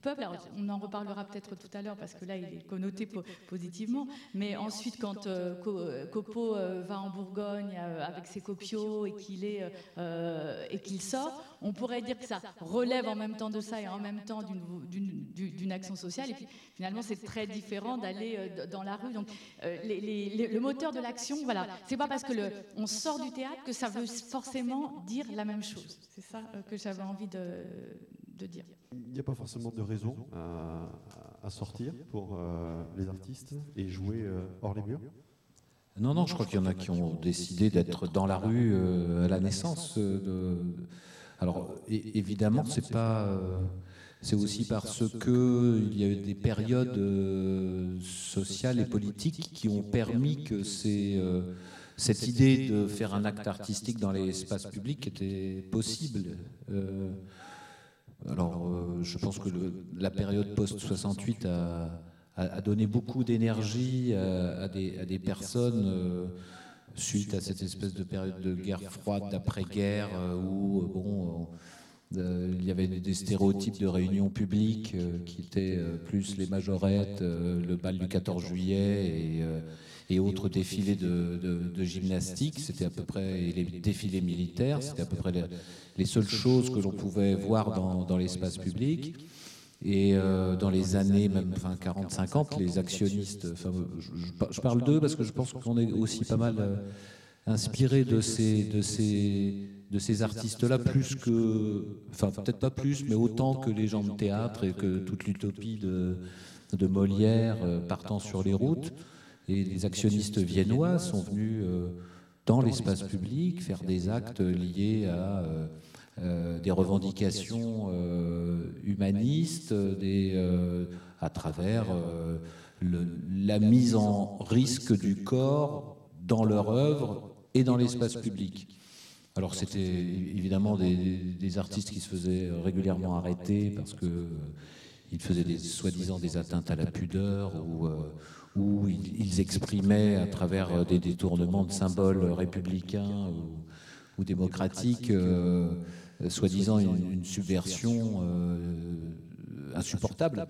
peuple. on en reparlera peut-être tout à l'heure parce que là, il est connoté positivement. Mais ensuite, quand euh, Copo euh, va en Bourgogne euh, avec ses copiaux et qu'il est et qu'il sort, on pourrait dire que ça relève en même temps de ça et en même temps d'une action sociale. Et puis finalement, c'est très différent d'aller dans la rue. Donc, le moteur de l'action, voilà, c'est pas parce que le, on sort du théâtre que ça veut forcément dire la même chose. C'est ça que j'avais envie de, de dire. Il n'y a pas forcément de raison à, sortir pour euh, les artistes et jouer euh, hors les murs? Non, non, je crois qu'il y en a qui ont décidé d'être dans la rue euh, à la naissance. De... Alors, évidemment, c'est pas. c'est aussi parce que il y a eu des périodes sociales et politiques qui ont permis que cette idée de faire un acte artistique dans l'espace public était possible. Alors, euh, je pense que la période post-68 a, donné beaucoup d'énergie à, des, personnes euh, suite à cette espèce de période de guerre froide, d'après-guerre, euh, où bon, il y avait des stéréotypes de réunions publiques qui étaient plus les majorettes, le bal du 14 juillet et et autres défilés de, gymnastique. C'était à peu près les défilés militaires. C'était à peu près les, seules choses que l'on pouvait voir dans, l'espace public. Et euh, dans les années même enfin 40-50, les actionnistes, je, parle d'eux parce que je pense qu'on est aussi pas mal euh, inspiré de ces, artistes-là, plus que, enfin peut-être pas plus, mais autant que les gens de théâtre et que toute l'utopie de, de Molière euh, partant sur les routes. Les actionnistes viennois sont venus euh, dans l'espace public faire des actes liés à euh, euh, des revendications humanistes, à travers la mise en risque du corps dans leur œuvre et dans l'espace public. Alors c'était évidemment des, artistes qui se faisaient régulièrement arrêter parce que ils faisaient soi-disant des atteintes à la pudeur ou, où ils, exprimaient à travers euh, des détournements de symboles républicains ou, démocratiques, euh, soi-disant une, subversion euh, insupportable.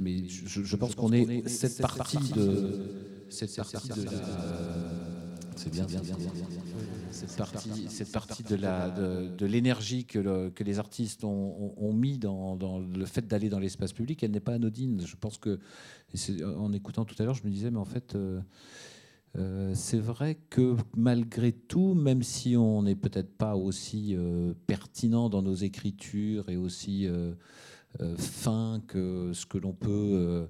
Mais je, pense qu'on est cette partie de cette partie de c'est bien, bien, bien, Cette partie, de l'énergie que, les artistes ont, mis dans, le fait d'aller dans l'espace public, elle n'est pas anodine. Je pense que en écoutant tout à l'heure, je me disais, mais en fait. Euh, euh, c'est vrai que malgré tout, même si on n'est peut-être pas aussi euh, pertinent dans nos écritures et aussi fin que ce que l'on peut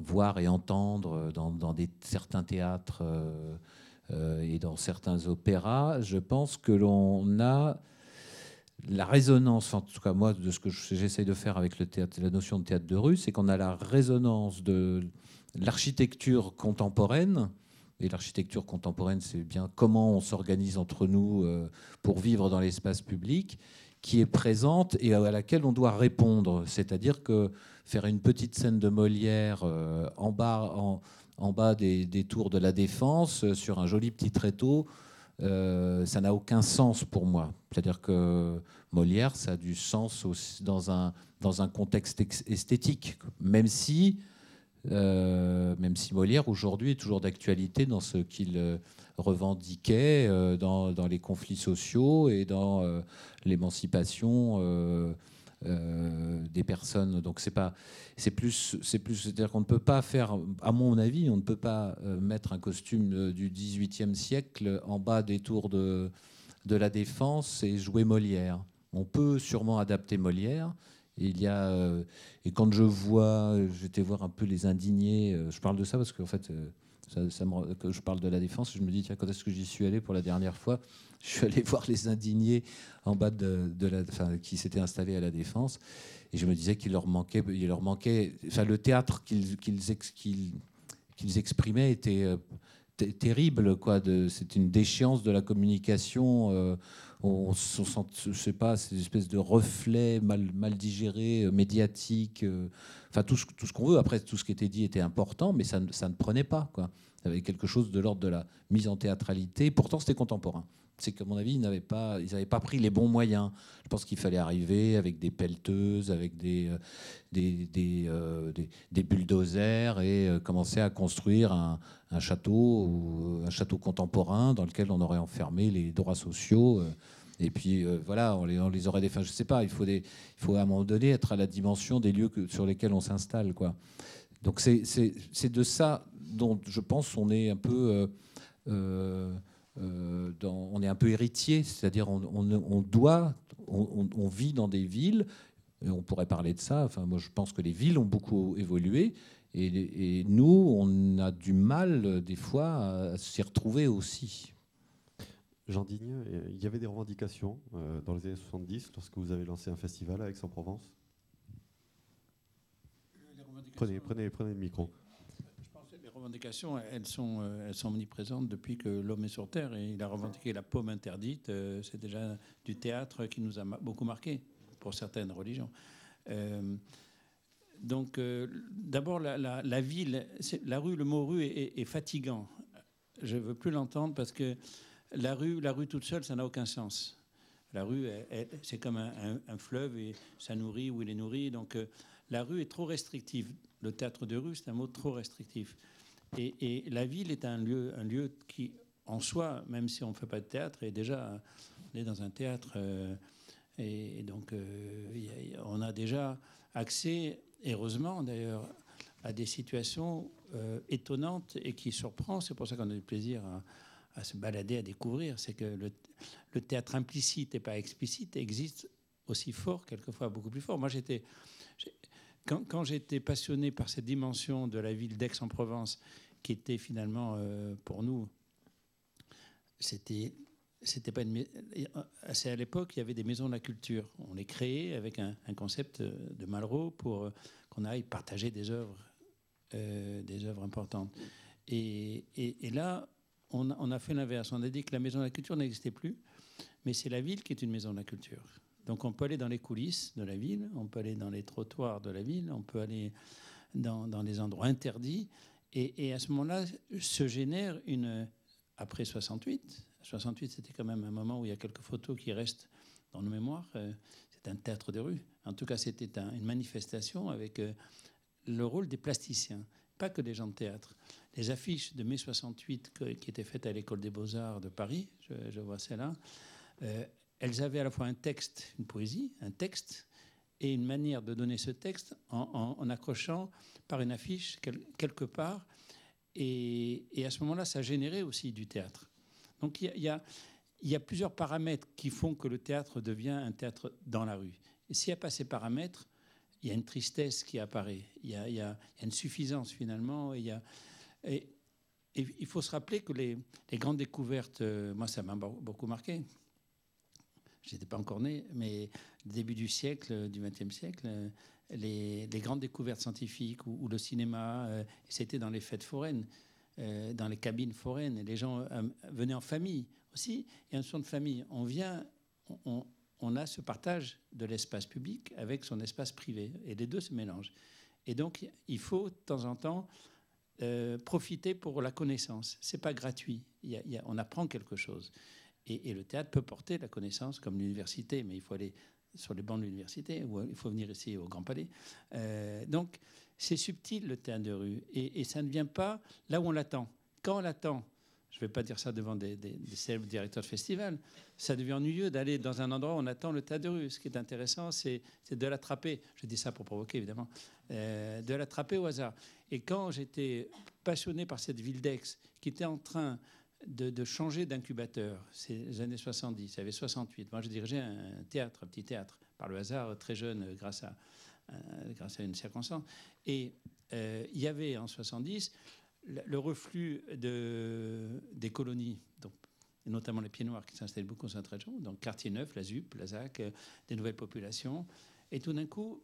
voir et entendre dans, certains théâtres euh, et dans certains opéras, je pense que l'on a la résonance, en tout cas moi, de ce que j'essaye de faire avec le théâtre, la notion de théâtre de rue, c'est qu'on a la résonance de l'architecture contemporaine. Et l'architecture contemporaine, c'est bien comment on s'organise entre nous euh, pour vivre dans l'espace public, qui est présente et à laquelle on doit répondre. C'est-à-dire que faire une petite scène de Molière euh, en bas, en, en bas des, tours de la Défense, euh, sur un joli petit tréteau, euh, ça n'a aucun sens pour moi. C'est-à-dire que Molière, ça a du sens dans, un, dans un contexte esthétique, même si, euh, même si Molière aujourd'hui est toujours d'actualité dans ce qu'il revendiquait, dans, dans, les conflits sociaux et dans l'émancipation euh, des personnes. Donc c'est pas, c'est plus, c'est plus, c'est-à-dire qu'on ne peut pas faire, à mon avis, on ne peut pas euh, mettre un costume du XVIIIe siècle en bas des tours de, de la Défense et jouer Molière. On peut sûrement adapter Molière. il y a, euh, et quand je vois, j'étais voir un peu les indignés. je parle de ça parce qu'en fait, que je parle de la défense, je me dis, tiens, quand est-ce que j'y suis allé pour la dernière fois? Je suis allé voir les indignés en bas de, qui s'étaient installés à la défense, et je me disais qu'il leur manquait, il leur manquait, enfin, le théâtre qu'ils qu'ils exprimaient était euh, terrible, quoi. C'est une déchéance de la communication. Euh, on, on sent, je sais pas, ces espèces de reflets mal, mal digérés, euh, médiatiques enfin tout ce, tout ce qu'on veut. Après, tout ce qui était dit était important, mais ça, ça ne prenait pas. Quoi. Il y avait quelque chose de l'ordre de la mise en théâtralité. Pourtant, c'était contemporain. C'est qu'à mon avis, ils n'avaient pas, ils n'avaient pas pris les bons moyens. Je pense qu'il fallait arriver avec des pelleteuses, avec des, euh, euh, des, bulldozers et euh, commencer à construire un, château, un château contemporain dans lequel on aurait enfermé les droits sociaux. Et puis voilà, on les, aurait. Enfin, je sais pas. Il faut, il faut à un moment donné être à la dimension des lieux sur lesquels on s'installe, quoi. Donc c'est de ça dont je pense on est un peu. Euh, euh, on est un peu héritier, c'est-à-dire on, doit, on, vit dans des villes, et on pourrait parler de ça. Enfin, moi, je pense que les villes ont beaucoup évolué, et, nous, on a du mal des fois à s'y retrouver aussi. Jean Digne, il y avait des revendications euh, dans les années 70 lorsque vous avez lancé un festival à Aix-en-Provence? Prenez, prenez, prenez le micro revendications, elles sont, euh, elles sont omniprésentes depuis que l'homme est sur Terre. Et il a revendiqué la pomme interdite. Euh, c'est déjà du théâtre qui nous a beaucoup marqué pour certaines religions. Euh, donc, d'abord, la, ville, la rue, le mot rue est, fatigant. Je ne veux plus l'entendre parce que la rue, la rue toute seule, ça n'a aucun sens. La rue, c'est comme un, fleuve et ça nourrit ou il est nourri. Donc, la rue est trop restrictive. Le théâtre de rue, c'est un mot trop restrictif. Et, la ville est un lieu, un lieu qui, en soi, même si on ne fait pas de théâtre, est déjà on est dans un théâtre. Euh, et, donc, euh, on a déjà accès, heureusement d'ailleurs, à des situations euh, étonnantes et qui surprennent. C'est pour ça qu'on a du plaisir à, se balader, à découvrir. C'est que le, théâtre implicite et pas explicite existe aussi fort, quelquefois beaucoup plus fort. Moi, j'étais quand, j'étais passionné par cette dimension de la ville d'Aix-en-Provence, qui était finalement euh, pour nous, c'était c'était pas une c'est à l'époque il y avait des maisons de la culture. On les créait avec un, concept de Malraux pour qu'on aille partager des œuvres euh, des œuvres importantes. Et, et, là on on a fait l'inverse. On a dit que la maison de la culture n'existait plus mais c'est la ville qui est une maison de la culture. Donc on peut aller dans les coulisses de la ville, on peut aller dans les trottoirs de la ville, on peut aller dans, dans les endroits interdits. Et, à ce moment-là se génère une... Après 68, 68 c'était quand même un moment où il y a quelques photos qui restent dans nos mémoires. Euh, c'est un théâtre de rue. En tout cas, c'était une manifestation avec euh, le rôle des plasticiens, pas que des gens de théâtre. Les affiches de mai 68 qui étaient faites à l'école des beaux-arts de Paris, je, vois celle-là, euh, elles avaient à la fois un texte, une poésie, un texte, et une manière de donner ce texte en, accrochant par une affiche quelque part. Et, à ce moment-là, ça générait aussi du théâtre. Donc il y, a, plusieurs paramètres qui font que le théâtre devient un théâtre dans la rue. S'il n'y a pas ces paramètres, il y a une tristesse qui apparaît, il y a, une suffisance finalement. Et, il faut se rappeler que les, les grandes découvertes, euh, moi ça m'a beaucoup marqué, j'étais pas encore né, mais début du siècle, du XXe siècle, les, grandes découvertes scientifiques ou, le cinéma, euh, c'était dans les fêtes foraines, euh, dans les cabines foraines. Et les gens euh, venaient en famille aussi. Et un son de famille, on vient, on, a ce partage de l'espace public avec son espace privé. Et les deux se mélangent. Et donc, il faut de temps en temps profiter pour la connaissance. C'est pas gratuit. Il on apprend quelque chose. Et, le théâtre peut porter la connaissance comme l'université, mais il faut aller sur les bancs de l'université ou il faut venir ici au Grand Palais. Euh, donc, c'est subtil le théâtre de rue et, ça ne vient pas là où on l'attend. Quand on l'attend, je ne vais pas dire ça devant des, célèbres directeurs de festival, ça devient ennuyeux d'aller dans un endroit où on attend le théâtre de rue. Ce qui est intéressant, c'est de l'attraper. Je dis ça pour provoquer, évidemment. Euh, de l'attraper au hasard. Et quand j'étais passionné par cette ville d'Aix, qui était en train de, changer d'incubateur. C'est les années 70, il y avait 68. Moi, je dirigeais un théâtre, un petit théâtre, par le hasard, très jeune, grâce à, euh, grâce à une circonstance. Et euh, il y avait en 70 le, reflux de, des colonies, donc, notamment les pieds noirs qui s'installaient beaucoup sur cette région, donc quartier neuf, la ZUP, la ZAC, euh, des nouvelles populations. Et tout d'un coup,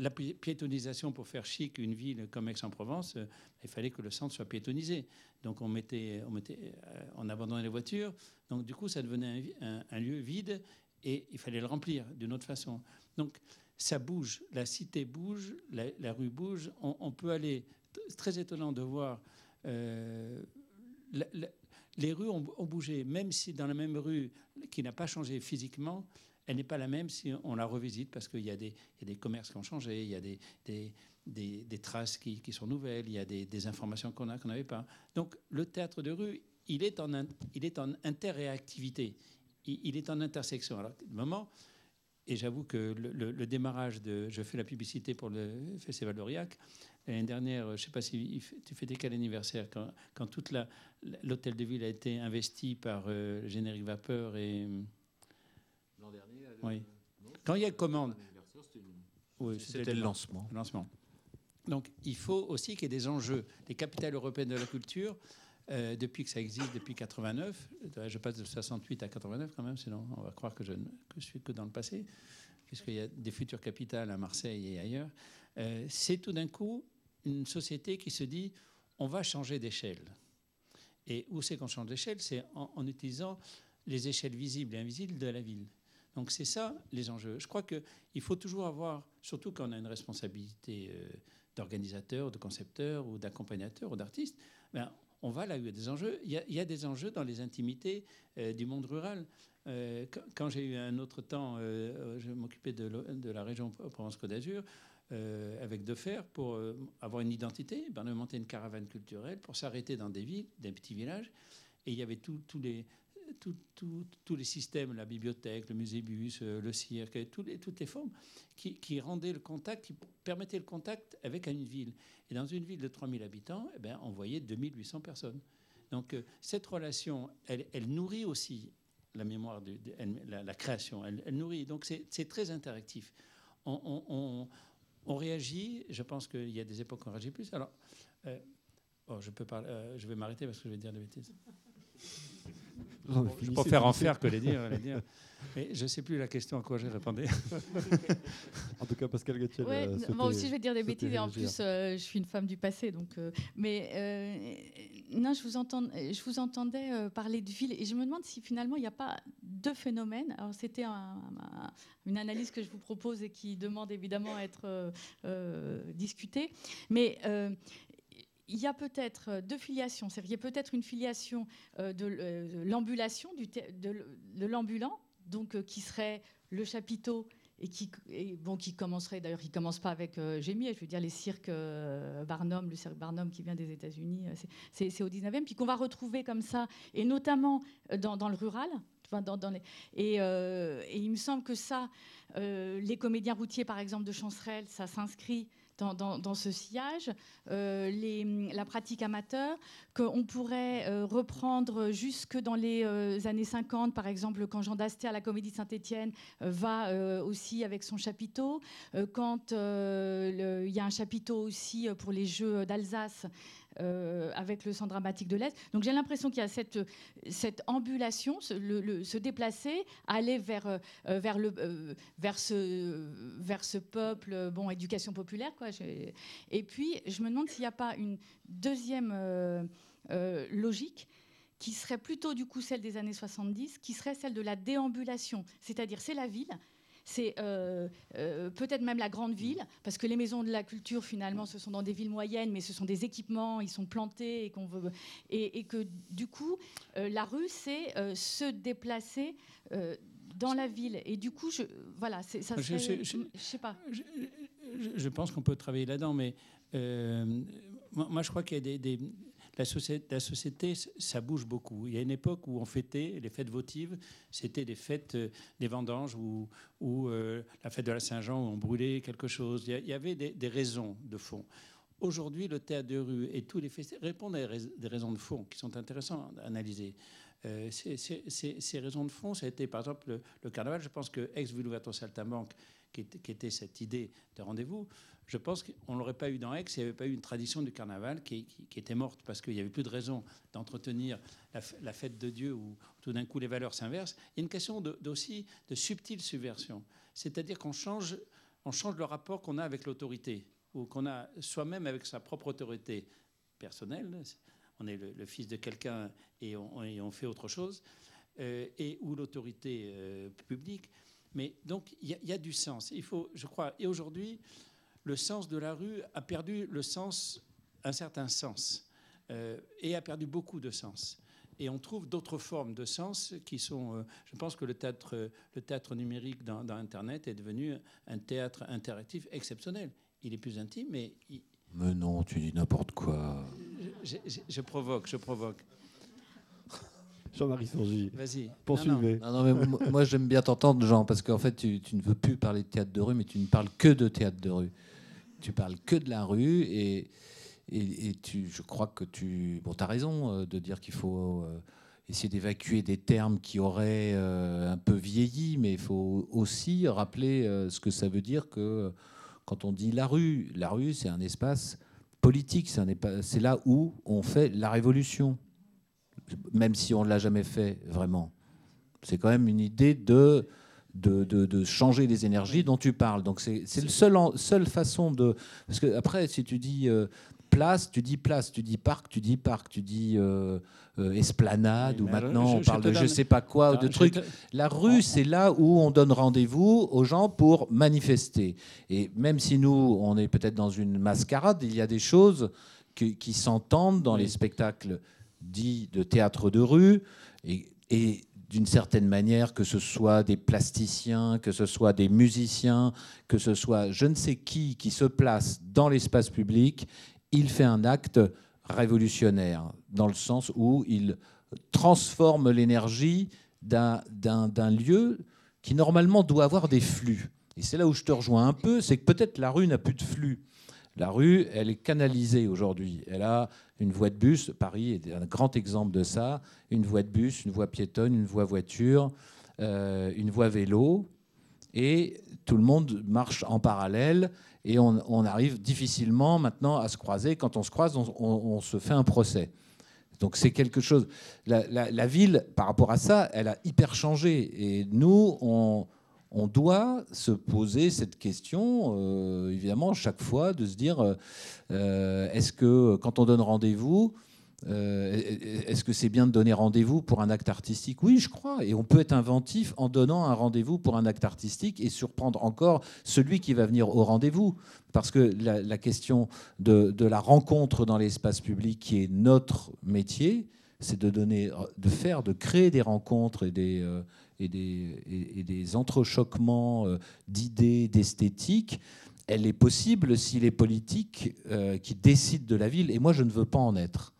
la piétonisation pour faire chic une ville comme Aix-en-Provence, euh, il fallait que le centre soit piétonisé. Donc on mettait, on mettait, euh, on abandonnait les voitures. Donc du coup, ça devenait un, lieu vide et il fallait le remplir d'une autre façon. Donc ça bouge, la cité bouge, la, rue bouge. On, peut aller. C'est très étonnant de voir euh, les rues ont, bougé, même si dans la même rue qui n'a pas changé physiquement, elle n'est pas la même si on la revisite parce qu'il y, a des commerces qui ont changé, il y a des, traces qui, sont nouvelles, il y a des, informations qu'on a qu'on n'avait pas. Donc le théâtre de rue, il est en, il est en interréactivité, il, est en intersection. Alors, le moment, et j'avoue que le, démarrage de. Je fais la publicité pour le Festival d'Aurillac. L'année dernière, je ne sais pas si tu fêtais quel anniversaire, quand, quand toute l'hôtel de ville a été investi par euh, Générique Vapeur et. Oui. quand il y a commande. Oui, c'était le lancement. lancement. Donc il faut aussi qu'il y ait des enjeux. Les capitales européennes de la culture, euh, depuis que ça existe, depuis 89, je passe de 68 à 89 quand même, sinon on va croire que je ne suis que dans le passé, puisqu'il y a des futures capitales à Marseille et ailleurs. Euh, c'est tout d'un coup une société qui se dit on va changer d'échelle. Et où c'est qu'on change d'échelle? C'est en, utilisant les échelles visibles et invisibles de la ville. Donc c'est ça les enjeux. Je crois qu'il faut toujours avoir, surtout quand on a une responsabilité euh, d'organisateur, de concepteur ou d'accompagnateur ou d'artiste, ben, on va là où il y a des enjeux. Il y a, des enjeux dans les intimités euh, du monde rural. quand j'ai eu un autre temps, je m'occupais de, de, la région Provence-Côte d'Azur, euh, avec de faire pour euh, avoir une identité, ben, a monté une caravane culturelle pour s'arrêter dans des villes, des petits villages. Et il y avait tous les, tous les systèmes, la bibliothèque, le musée bus, euh, le cirque, toutes les formes qui, rendaient le contact, qui permettaient le contact avec une ville. Et dans une ville de 3000 habitants, eh ben, on voyait 2800 personnes. Donc cette relation, elle, nourrit aussi la mémoire, la, création, elle, nourrit. Donc c'est très interactif. on, réagit. Je pense qu'il y a des époques où on réagit plus. Alors, euh, oh, je, peux parler, euh, je vais m'arrêter parce que je vais dire des bêtises. Je préfère en faire que les dire. Les dire. Mais je ne sais plus la question à quoi j'ai répondu. en tout cas, Pascal Gattiel. Euh, moi aussi, je vais dire des bêtises et en plus, je suis une femme du passé. Donc, mais non, je vous, entends, je vous entendais parler de ville et je me demande si finalement il n'y a pas deux phénomènes. Alors, c'était une analyse que je vous propose et qui demande évidemment à être discutée. Mais il y a peut-être deux filiations. C'est-à-dire, y a peut-être une filiation de l'ambulation, de l'ambulant, donc euh, qui serait le chapiteau et qui, bon, qui commencerait, d'ailleurs, qui commence pas avec euh, Gémier, je veux dire les cirques euh, Barnum, le cirque Barnum qui vient des États-Unis, c'est au 19e, puis qu'on va retrouver comme ça, et notamment dans, le rural. dans, et, et, il me semble que ça, les comédiens routiers, par exemple, de Chancerelle, ça s'inscrit dans, ce sillage, euh, la pratique amateur, qu'on pourrait euh, reprendre jusque dans les euh, années 50, par exemple, quand Jean Dasté à la Comédie Saint-Étienne va aussi avec son chapiteau, quand il y a un chapiteau aussi pour les Jeux d'Alsace euh, avec le centre dramatique de l'Est. Donc j'ai l'impression qu'il y a cette, cette ambulation, se déplacer, aller vers, euh, vers, le, euh, vers, ce, vers ce peuple, bon, éducation populaire. Quoi. Et puis je me demande s'il n'y a pas une deuxième logique qui serait plutôt du coup celle des années 70, qui serait celle de la déambulation. C'est-à-dire c'est la ville, c'est euh, euh, peut-être même la grande ville, parce que les maisons de la culture, finalement, ce sont dans des villes moyennes, mais ce sont des équipements, ils sont plantés, et, qu'on veut, et, que du coup, euh, la rue, c'est se déplacer dans la ville. Et du coup, je, voilà, ça serait, je, je, sais pas. Je, pense qu'on peut travailler là-dedans, mais moi, je crois qu'il y a des la société, ça bouge beaucoup. Il y a une époque où on fêtait les fêtes votives, c'était les fêtes euh, des vendanges ou, euh, la fête de la Saint-Jean où on brûlait quelque chose. Il y avait des, raisons de fond. Aujourd'hui, le théâtre de rue et tous les festivals répondent à des raisons de fond qui sont intéressantes à analyser. Euh, ces, raisons de fond, ça a été par exemple le, carnaval. Je pense que ex-Ville Saltimbanque, qui, qui était cette idée de rendez-vous, je pense qu'on ne l'aurait pas eu dans Aix s'il n'y avait pas eu une tradition du carnaval qui, était morte parce qu'il n'y avait plus de raison d'entretenir la, fête de Dieu où tout d'un coup les valeurs s'inversent. Il y a une question aussi de subtile subversion. C'est-à-dire qu'on change, on change le rapport qu'on a avec l'autorité ou qu'on a soi-même avec sa propre autorité personnelle. On est le, fils de quelqu'un et, on, fait autre chose. Euh, et ou l'autorité euh, publique. Mais donc, il y, a du sens. Il faut, je crois, et aujourd'hui, le sens de la rue a perdu le sens, un certain sens, euh, et a perdu beaucoup de sens. et on trouve d'autres formes de sens qui sont. euh, je pense que le théâtre, le théâtre numérique dans, dans Internet est devenu un théâtre interactif exceptionnel. Il est plus intime, mais il- Mais non, tu dis n'importe quoi. je, je- je provoque, je provoque. Jean-Marie Songy, Vas-y. Non. poursuivez. Non, non, mais mo- moi j'aime bien t'entendre, Jean, parce qu'en fait tu, tu ne veux plus parler de théâtre de rue, mais tu ne parles que de théâtre de rue. Tu parles que de la rue et, et, et tu, je crois que tu. Bon, tu as raison euh, de dire qu'il faut euh, essayer d'évacuer des termes qui auraient euh, un peu vieilli, mais il faut aussi rappeler ce que ça veut dire que quand on dit la rue, la rue c'est un espace politique, c'est là où on fait la révolution, même si on ne l'a jamais fait vraiment. C'est quand même une idée de, de, de- de changer les énergies dont tu parles. Donc c'est c'est le seul seule façon de... Parce que après, si tu dis euh, place, tu dis place, tu dis parc, tu dis parc, tu dis euh, euh, esplanade, Oui, ou maintenant je- on je parle de je donne- sais pas quoi, ou de je trucs. te- La rue, c'est là où on donne rendez-vous aux gens pour manifester. Et même si nous, on est peut-être dans une mascarade, il y a des choses qui, qui s'entendent dans Oui. les spectacles dits de théâtre de rue. Et, d'une certaine manière, que ce soit des plasticiens, que ce soit des musiciens, que ce soit je ne sais qui qui se place dans l'espace public, il fait un acte révolutionnaire, dans le sens où il transforme l'énergie d'un lieu qui normalement doit avoir des flux. Et c'est là où je te rejoins un peu, c'est que peut-être la rue n'a plus de flux. La rue, elle est canalisée aujourd'hui. Elle a une voie de bus, Paris est un grand exemple de ça, une voie de bus, une voie piétonne, une voie voiture, euh, une voie vélo, et tout le monde marche en parallèle, et on, arrive difficilement maintenant à se croiser. Quand on se croise, on, se fait un procès. Donc c'est quelque chose. La- la ville, par rapport à ça, elle a hyper changé. Et nous, on, on doit se poser cette question, euh, évidemment, chaque fois, de se dire, euh, euh, est-ce que quand on donne rendez-vous, est-ce que c'est bien de donner rendez-vous pour un acte artistique? Oui, je crois. Et on peut être inventif en donnant un rendez-vous pour un acte artistique et surprendre encore celui qui va venir au rendez-vous. Parce que la, question de, la rencontre dans l'espace public, qui est notre métier, c'est de donner, de faire, de créer des rencontres et des, et des, entrechoquements euh, d'idées, d'esthétique. Elle est possible si les politiques euh, qui décident de la ville, et moi je ne veux pas en être.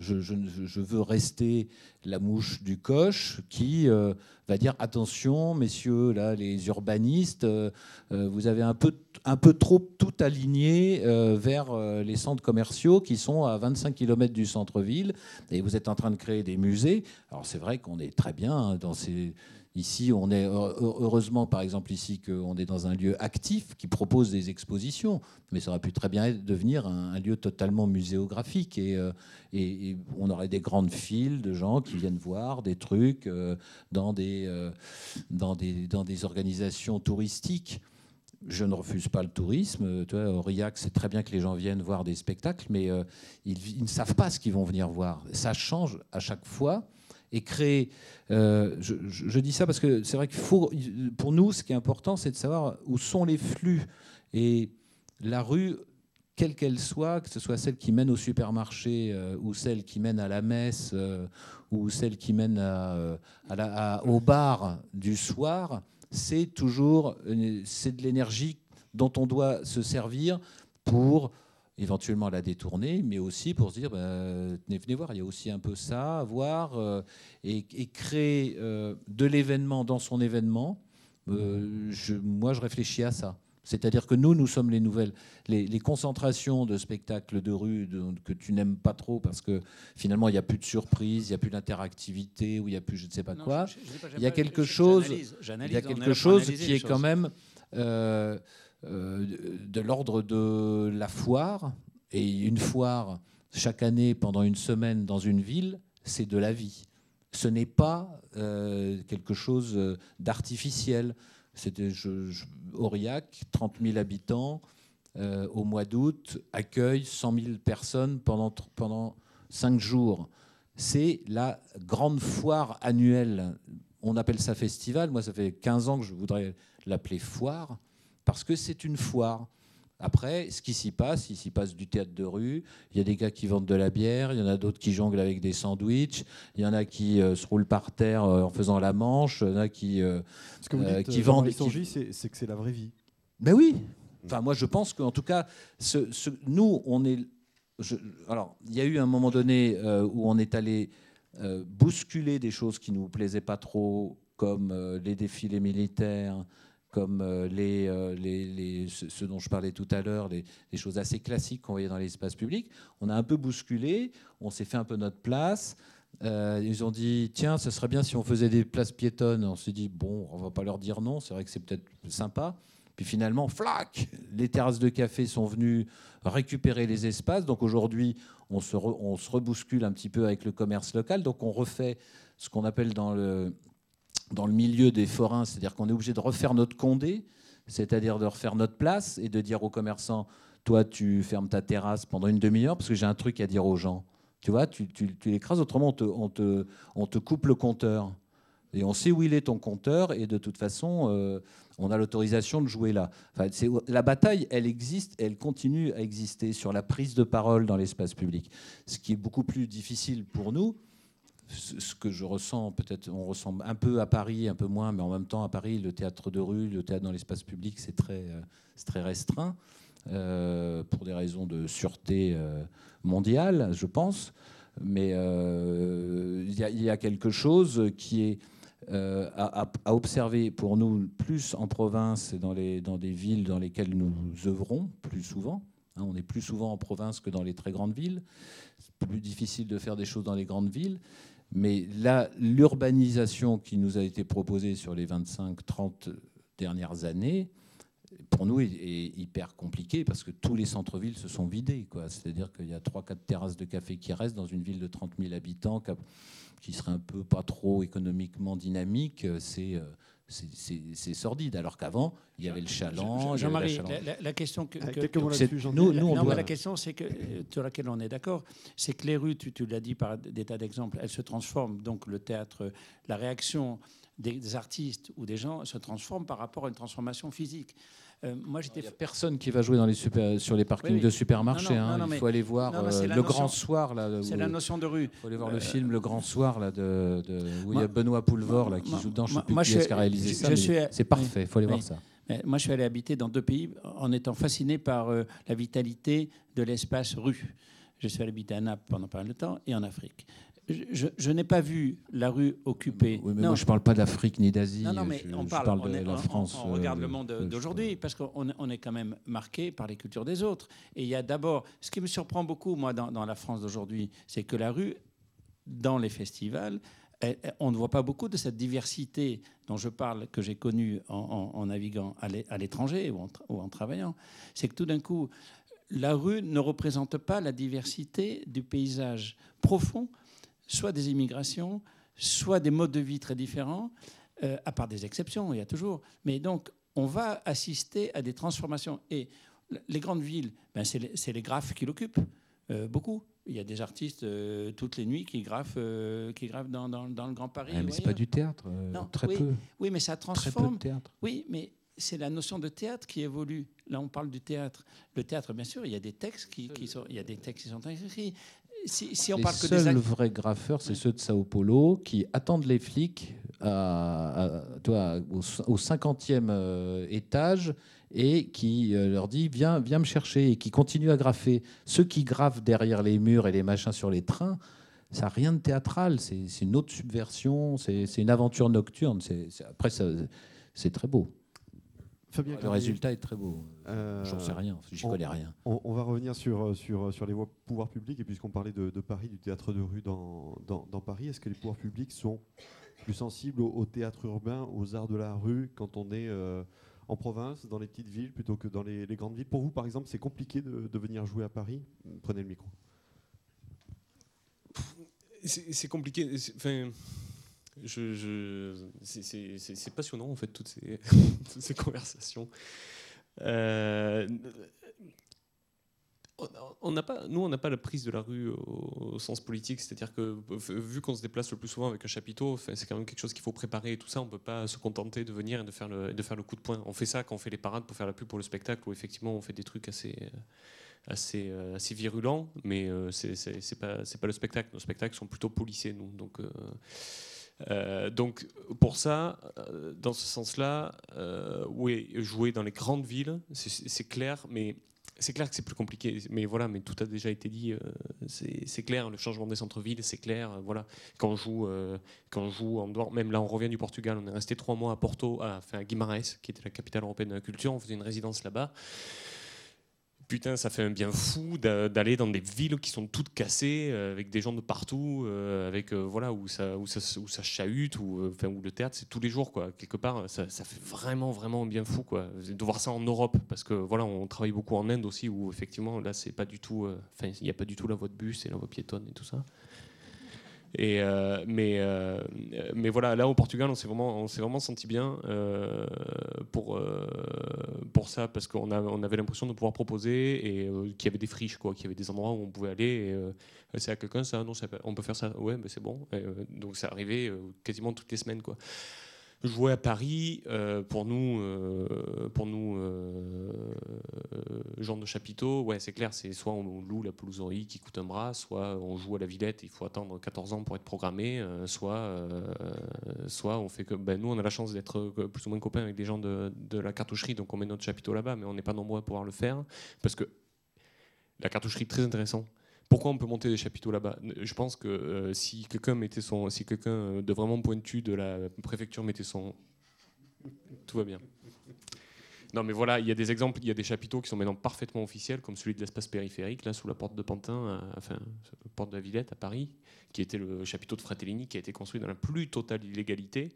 Je, veux rester la mouche du coche qui euh, va dire attention, messieurs, là, les urbanistes, euh, euh, vous avez un peu, un peu trop tout aligné vers les centres commerciaux qui sont à 25 km du centre-ville et vous êtes en train de créer des musées. Alors c'est vrai qu'on est très bien hein, dans ces. Ici, on est heureusement, par exemple, ici, qu'on est dans un lieu actif qui propose des expositions, mais ça aurait pu très bien devenir un, lieu totalement muséographique et, euh, et, on aurait des grandes files de gens qui viennent voir des trucs euh, dans, des, euh, dans, des, dans des organisations touristiques. Je ne refuse pas le tourisme. Tu vois, Aurillac, c'est très bien que les gens viennent voir des spectacles, mais ils ne savent pas ce qu'ils vont venir voir. Ça change à chaque fois. Et créer. euh, je, dis ça parce que c'est vrai faut. Pour nous, ce qui est important, c'est de savoir où sont les flux. Et la rue, quelle qu'elle soit, que ce soit celle qui mène au supermarché euh, ou celle qui mène à la messe euh, ou celle qui mène au bar du soir, c'est toujours c'est de l'énergie dont on doit se servir pour éventuellement la détourner, mais aussi pour se dire, bah, venez, venez voir, il y a aussi un peu ça à voir, euh, et, et créer euh, de l'événement dans son événement. Euh, je- moi, je réfléchis à ça. C'est-à-dire que nous, nous sommes les nouvelles, les, les concentrations de spectacles de rue de- que tu n'aimes pas trop parce que finalement, il n'y a plus de surprise, il n'y a plus d'interactivité, ou il n'y a plus je ne sais pas Non, quoi. je- je- je dis pas- Il y a quelque chose- Il y a quelque chose qui est quand même euh, de l'ordre de la foire. Et une foire, chaque année, pendant une semaine dans une ville, c'est de la vie. Ce n'est pas euh, quelque chose euh, d'artificiel. C'était Aurillac, 30 000 habitants, euh, au mois d'août, accueille 100 000 personnes pendant, pendant 5 jours. C'est la grande foire annuelle. On appelle ça festival. Moi, ça fait 15 ans que je voudrais l'appeler foire, parce que c'est une foire. Après, ce qui s'y passe, il s'y passe du théâtre de rue. Il y a des gars qui vendent de la bière, il y en a d'autres qui jonglent avec des sandwichs, il y en a qui euh, se roulent par terre euh, en faisant la manche, il y en a qui, euh, Ce que vous Euh, dites, qui vendent- Sangy, c'est que c'est la vraie vie. Ben oui. Enfin, moi, je pense qu'en tout cas, ce, ce- nous, on est. je- alors, il y a eu un moment donné où on est allé bousculer des choses qui nous plaisaient pas trop, comme les défilés militaires, comme euh, les, euh, les, les- ce, ce dont je parlais tout à l'heure, les, les choses assez classiques qu'on voyait dans l'espace public. On a un peu bousculé, on s'est fait un peu notre place. Euh, ils ont dit tiens, ça serait bien si on faisait des places piétonnes. On s'est dit bon, on va pas leur dire non. C'est vrai que c'est peut-être sympa. Puis finalement, flac, les terrasses de café sont venues récupérer les espaces. Donc aujourd'hui, on se, on se rebouscule un petit peu avec le commerce local. Donc on refait ce qu'on appelle dans le, dans le milieu des forains, c'est-à-dire qu'on est obligé de refaire notre condé, c'est-à-dire de refaire notre place et de dire aux commerçants, toi tu fermes ta terrasse pendant une demi-heure parce que j'ai un truc à dire aux gens. Tu vois, tu, l'écrases, autrement on te, coupe le compteur. Et on sait où il est ton compteur, et de toute façon, euh, on a l'autorisation de jouer là. La bataille, elle existe, elle continue à exister sur la prise de parole dans l'espace public. Ce qui est beaucoup plus difficile pour nous, ce que je ressens, peut-être on ressent un peu à Paris, un peu moins, mais en même temps à Paris, le théâtre de rue, le théâtre dans l'espace public, c'est très, euh, très restreint euh, pour des raisons de sûreté euh, mondiale, je pense. Mais il y, a- quelque chose qui est à observer pour nous plus en province et dans, les, dans des villes dans lesquelles nous œuvrons plus souvent. Hein, on est plus souvent en province que dans les très grandes villes. C'est plus difficile de faire des choses dans les grandes villes. Mais là, l'urbanisation qui nous a été proposée sur les 25-30 dernières années, pour nous, est, hyper compliquée parce que tous les centres-villes se sont vidés. C'est-à-dire qu'il y a 3-4 terrasses de café qui restent dans une ville de 30 000 habitants qui serait un peu pas trop économiquement dynamique. C'est euh, c'est- sordide. Alors qu'avant, il y avait le la Jean-Marie, la, la- la question que, Jean- nous- nous, on non, doit- mais la question, c'est que euh, sur laquelle on est d'accord, c'est que les rues, tu, tu l'as dit par des tas d'exemples, elles se transforment. Donc le théâtre, la réaction des, des artistes ou des gens se transforme par rapport à une transformation physique. Euh, moi, j'étais personne qui va jouer dans les super- sur les parkings Oui, oui. de supermarchés. Non, non, hein. non, il mais- faut aller voir euh, le notion- grand soir. Là, c'est la notion de rue. Il faut aller voir Euh, le film Le Grand Soir là, de, de- où il y a Benoît Poulvord là, qui moi- joue dedans. Je sais plus moi, qui je est-ce qui a réalisé je- ça. suis- C'est parfait, il faut aller voir ça. Moi, je suis allé habiter dans deux pays en étant fasciné par euh, la vitalité de l'espace rue. Je suis allé habiter à Naples pendant pas mal de temps et en Afrique. Je, n'ai pas vu la rue occupée. Oui, mais Non. moi je ne parle pas d'Afrique ni d'Asie. Non, non, mais je, on parle, parle on de est- la France. On, regarde euh, le monde euh, d'aujourd'hui parce qu'on est- quand même marqué par les cultures des autres. Et il y a d'abord, ce qui me surprend beaucoup, moi, dans, dans la France d'aujourd'hui, c'est que la rue, dans les festivals, on ne voit pas beaucoup de cette diversité dont je parle, que j'ai connue en, en- en naviguant à l'é- à l'étranger ou en travaillant. C'est que tout d'un coup, la rue ne représente pas la diversité du paysage profond, soit des immigrations, soit des modes de vie très différents, euh, à part des exceptions, il y a toujours. Mais donc, on va assister à des transformations. Et les grandes villes, ben, c'est les, c'est les graphes qui l'occupent, euh, beaucoup. Il y a des artistes euh, toutes les nuits qui graffent, euh, qui graffent dans, dans- dans le Grand Paris. Ouais, ou mais c'est pas du théâtre. euh, Non, très oui, peu. Oui, mais ça Très peu transforme. de théâtre. Oui, mais c'est la notion de théâtre qui évolue. Là, on parle du théâtre. Le théâtre, bien sûr, il y a des textes qui, qui sont, il y a des textes qui sont écrits. Si, si on les parle que seuls des actes, vrais graffeurs, c'est ceux de Sao Paulo qui attendent les flics à, à- toi, au, au 50e euh, étage et qui euh, leur dit viens, viens me chercher et qui continuent à graffer. Ceux qui graffent derrière les murs et les machins sur les trains, ça n'a rien de théâtral. C'est une autre subversion, c'est une aventure nocturne. Après, c'est très beau. Fabien Le résultat est très beau. euh, J'en sais rien, j'y on- connais rien. On, on va revenir sur, euh, sur, sur les voies- pouvoirs publics, et puisqu'on parlait de, de Paris, du théâtre de rue dans, dans, dans Paris, est-ce que les pouvoirs publics sont plus sensibles au, au théâtre urbain, aux arts de la rue, quand on est euh, en province, dans les petites villes, plutôt que dans les, les grandes villes? Pour vous, par exemple, c'est compliqué de, de venir jouer à Paris? Prenez le micro. C'est compliqué. Enfin, c'est- passionnant en fait toutes ces, conversations. Euh, on n'a pas, nous, on n'a pas la prise de la rue au, sens politique, c'est-à-dire que vu qu'on se déplace le plus souvent avec un chapiteau, c'est quand même quelque chose qu'il faut préparer et tout ça. On peut pas se contenter de venir et de faire le, de faire le coup de poing. On fait ça quand on fait les parades pour faire la pub pour le spectacle, où effectivement on fait des trucs assez, assez, assez virulents, mais c'est pas, pas le spectacle. Nos spectacles sont plutôt policiers, nous. Donc euh, donc pour ça, euh, dans ce sens-là, euh, jouer dans les grandes villes, c'est clair, mais c'est clair que c'est plus compliqué. Mais voilà, mais tout a déjà été dit. c'est clair, le changement des centres-villes, c'est clair. voilà, quand on joue, quand on joue en dehors, même là, on revient du Portugal. On est resté trois mois à Porto, à, enfin à Guimarães, qui était la capitale européenne de la culture. On faisait une résidence là-bas putain, ça fait un bien fou d'aller dans des villes qui sont toutes cassées, euh, avec des gens de partout, euh, avec euh, voilà où ça, où ça, où chahute, ou enfin où le théâtre c'est tous les jours quoi. Quelque part, ça, fait vraiment vraiment un bien fou quoi. De voir ça en Europe, parce que voilà, on travaille beaucoup en Inde aussi, où effectivement là c'est pas du tout, il n'y a pas du tout la voie de bus et la voie piétonne et tout ça. Euh, mais, euh, mais voilà, là au Portugal, on s'est vraiment, on s'est vraiment senti bien euh, pour, pour ça, parce qu'on on avait l'impression de pouvoir proposer et qu'il y avait des friches, quoi, qu'il y avait des endroits où on pouvait aller. c'est à quelqu'un ça, non, on peut faire ça, ouais, mais c'est bon. donc ça arrivait quasiment toutes les semaines, quoi jouer à Paris, euh, pour nous, euh, pour nous euh, gens de chapiteau, ouais, c'est clair, c'est soit on loue la pelouserie qui coûte un bras, soit on joue à la Villette, il faut attendre 14 ans pour être programmé, soit, soit on fait que. Ben, nous, on a la chance d'être plus ou moins copains avec des gens de, de la cartoucherie, donc on met notre chapiteau là-bas, mais on n'est pas nombreux à pouvoir le faire, parce que la cartoucherie, très intéressant. Pourquoi on peut monter des chapiteaux là-bas? Je pense que euh, si quelqu'un mettait son, si quelqu'un euh, de vraiment pointu de la préfecture mettait son, tout va bien. Non, mais voilà, il y a des exemples, il y a des chapiteaux qui sont maintenant parfaitement officiels, comme celui de l'espace périphérique, là, sous la porte de Pantin, enfin, la porte de la Villette à Paris, qui était le chapiteau de Fratellini, qui a été construit dans la plus totale illégalité.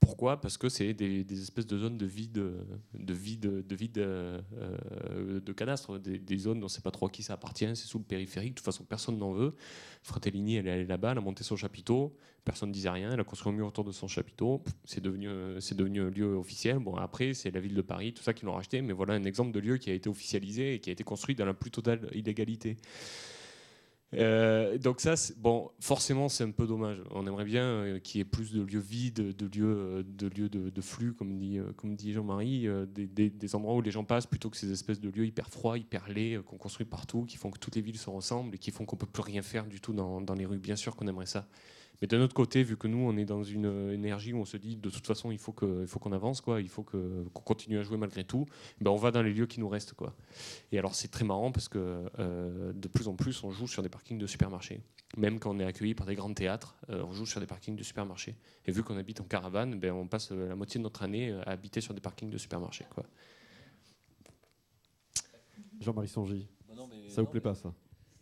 Pourquoi? Parce que c'est des, espèces de zones de vide, de vide, de vide euh, de cadastre, des, zones dont on ne sait pas trop à qui ça appartient, c'est sous le périphérique, de toute façon personne n'en veut. Fratellini, elle est allée là-bas, elle a monté son chapiteau, personne ne disait rien, elle a construit un mur autour de son chapiteau, c'est devenu, c'est devenu un lieu officiel. Bon, après, c'est la ville de Paris, tout ça qui l'ont racheté, mais voilà un exemple de lieu qui a été officialisé et qui a été construit dans la plus totale illégalité. Euh, donc ça, bon, forcément, c'est un peu dommage. On aimerait bien euh, qu'il y ait plus de lieux vides, de lieux, euh, de, lieux de, flux, comme dit, comme dit Jean-Marie, des, endroits où les gens passent, plutôt que ces espèces de lieux hyper froids, hyper laids, qu'on construit partout, qui font que toutes les villes se ressemblent et qui font qu'on peut plus rien faire du tout dans, dans les rues. Bien sûr qu'on aimerait ça. Mais d'un autre côté, vu que nous, on est dans une énergie où on se dit de toute façon, il faut qu'on avance, quoi, il faut qu'on continue à jouer malgré tout, ben, on va dans les lieux qui nous restent. Quoi. Et alors, c'est très marrant parce que euh, de plus en plus, on joue sur des parkings de supermarchés. Même quand on est accueilli par des grands théâtres, euh, on joue sur des parkings de supermarchés. Et vu qu'on habite en caravane, ben, on passe la moitié de notre année à habiter sur des parkings de supermarchés. Quoi. Jean-Marie Songy, bah ça vous plaît pas ça?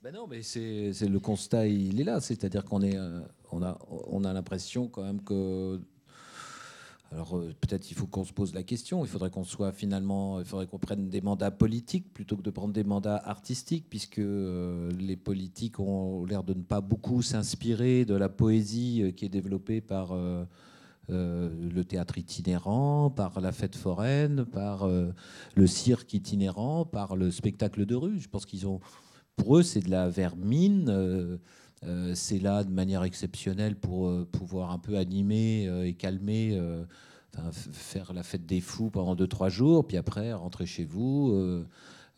Ben non, mais c'est le constat, il est là. C'est-à-dire qu'on est, euh, on a, on a l'impression quand même que. Alors euh, peut-être il faut qu'on se pose la question. Il faudrait qu'on soit finalement, il faudrait qu'on prenne des mandats politiques plutôt que de prendre des mandats artistiques, puisque euh, les politiques ont l'air de ne pas beaucoup s'inspirer de la poésie qui est développée par. le théâtre itinérant, par la fête foraine, par le cirque itinérant, par le spectacle de rue. Je pense qu'ils ont, pour eux, c'est de la vermine. Euh, euh, c'est là de manière exceptionnelle pour euh, pouvoir un peu animer et calmer, faire la fête des fous pendant 2-3 jours, puis après rentrer chez vous.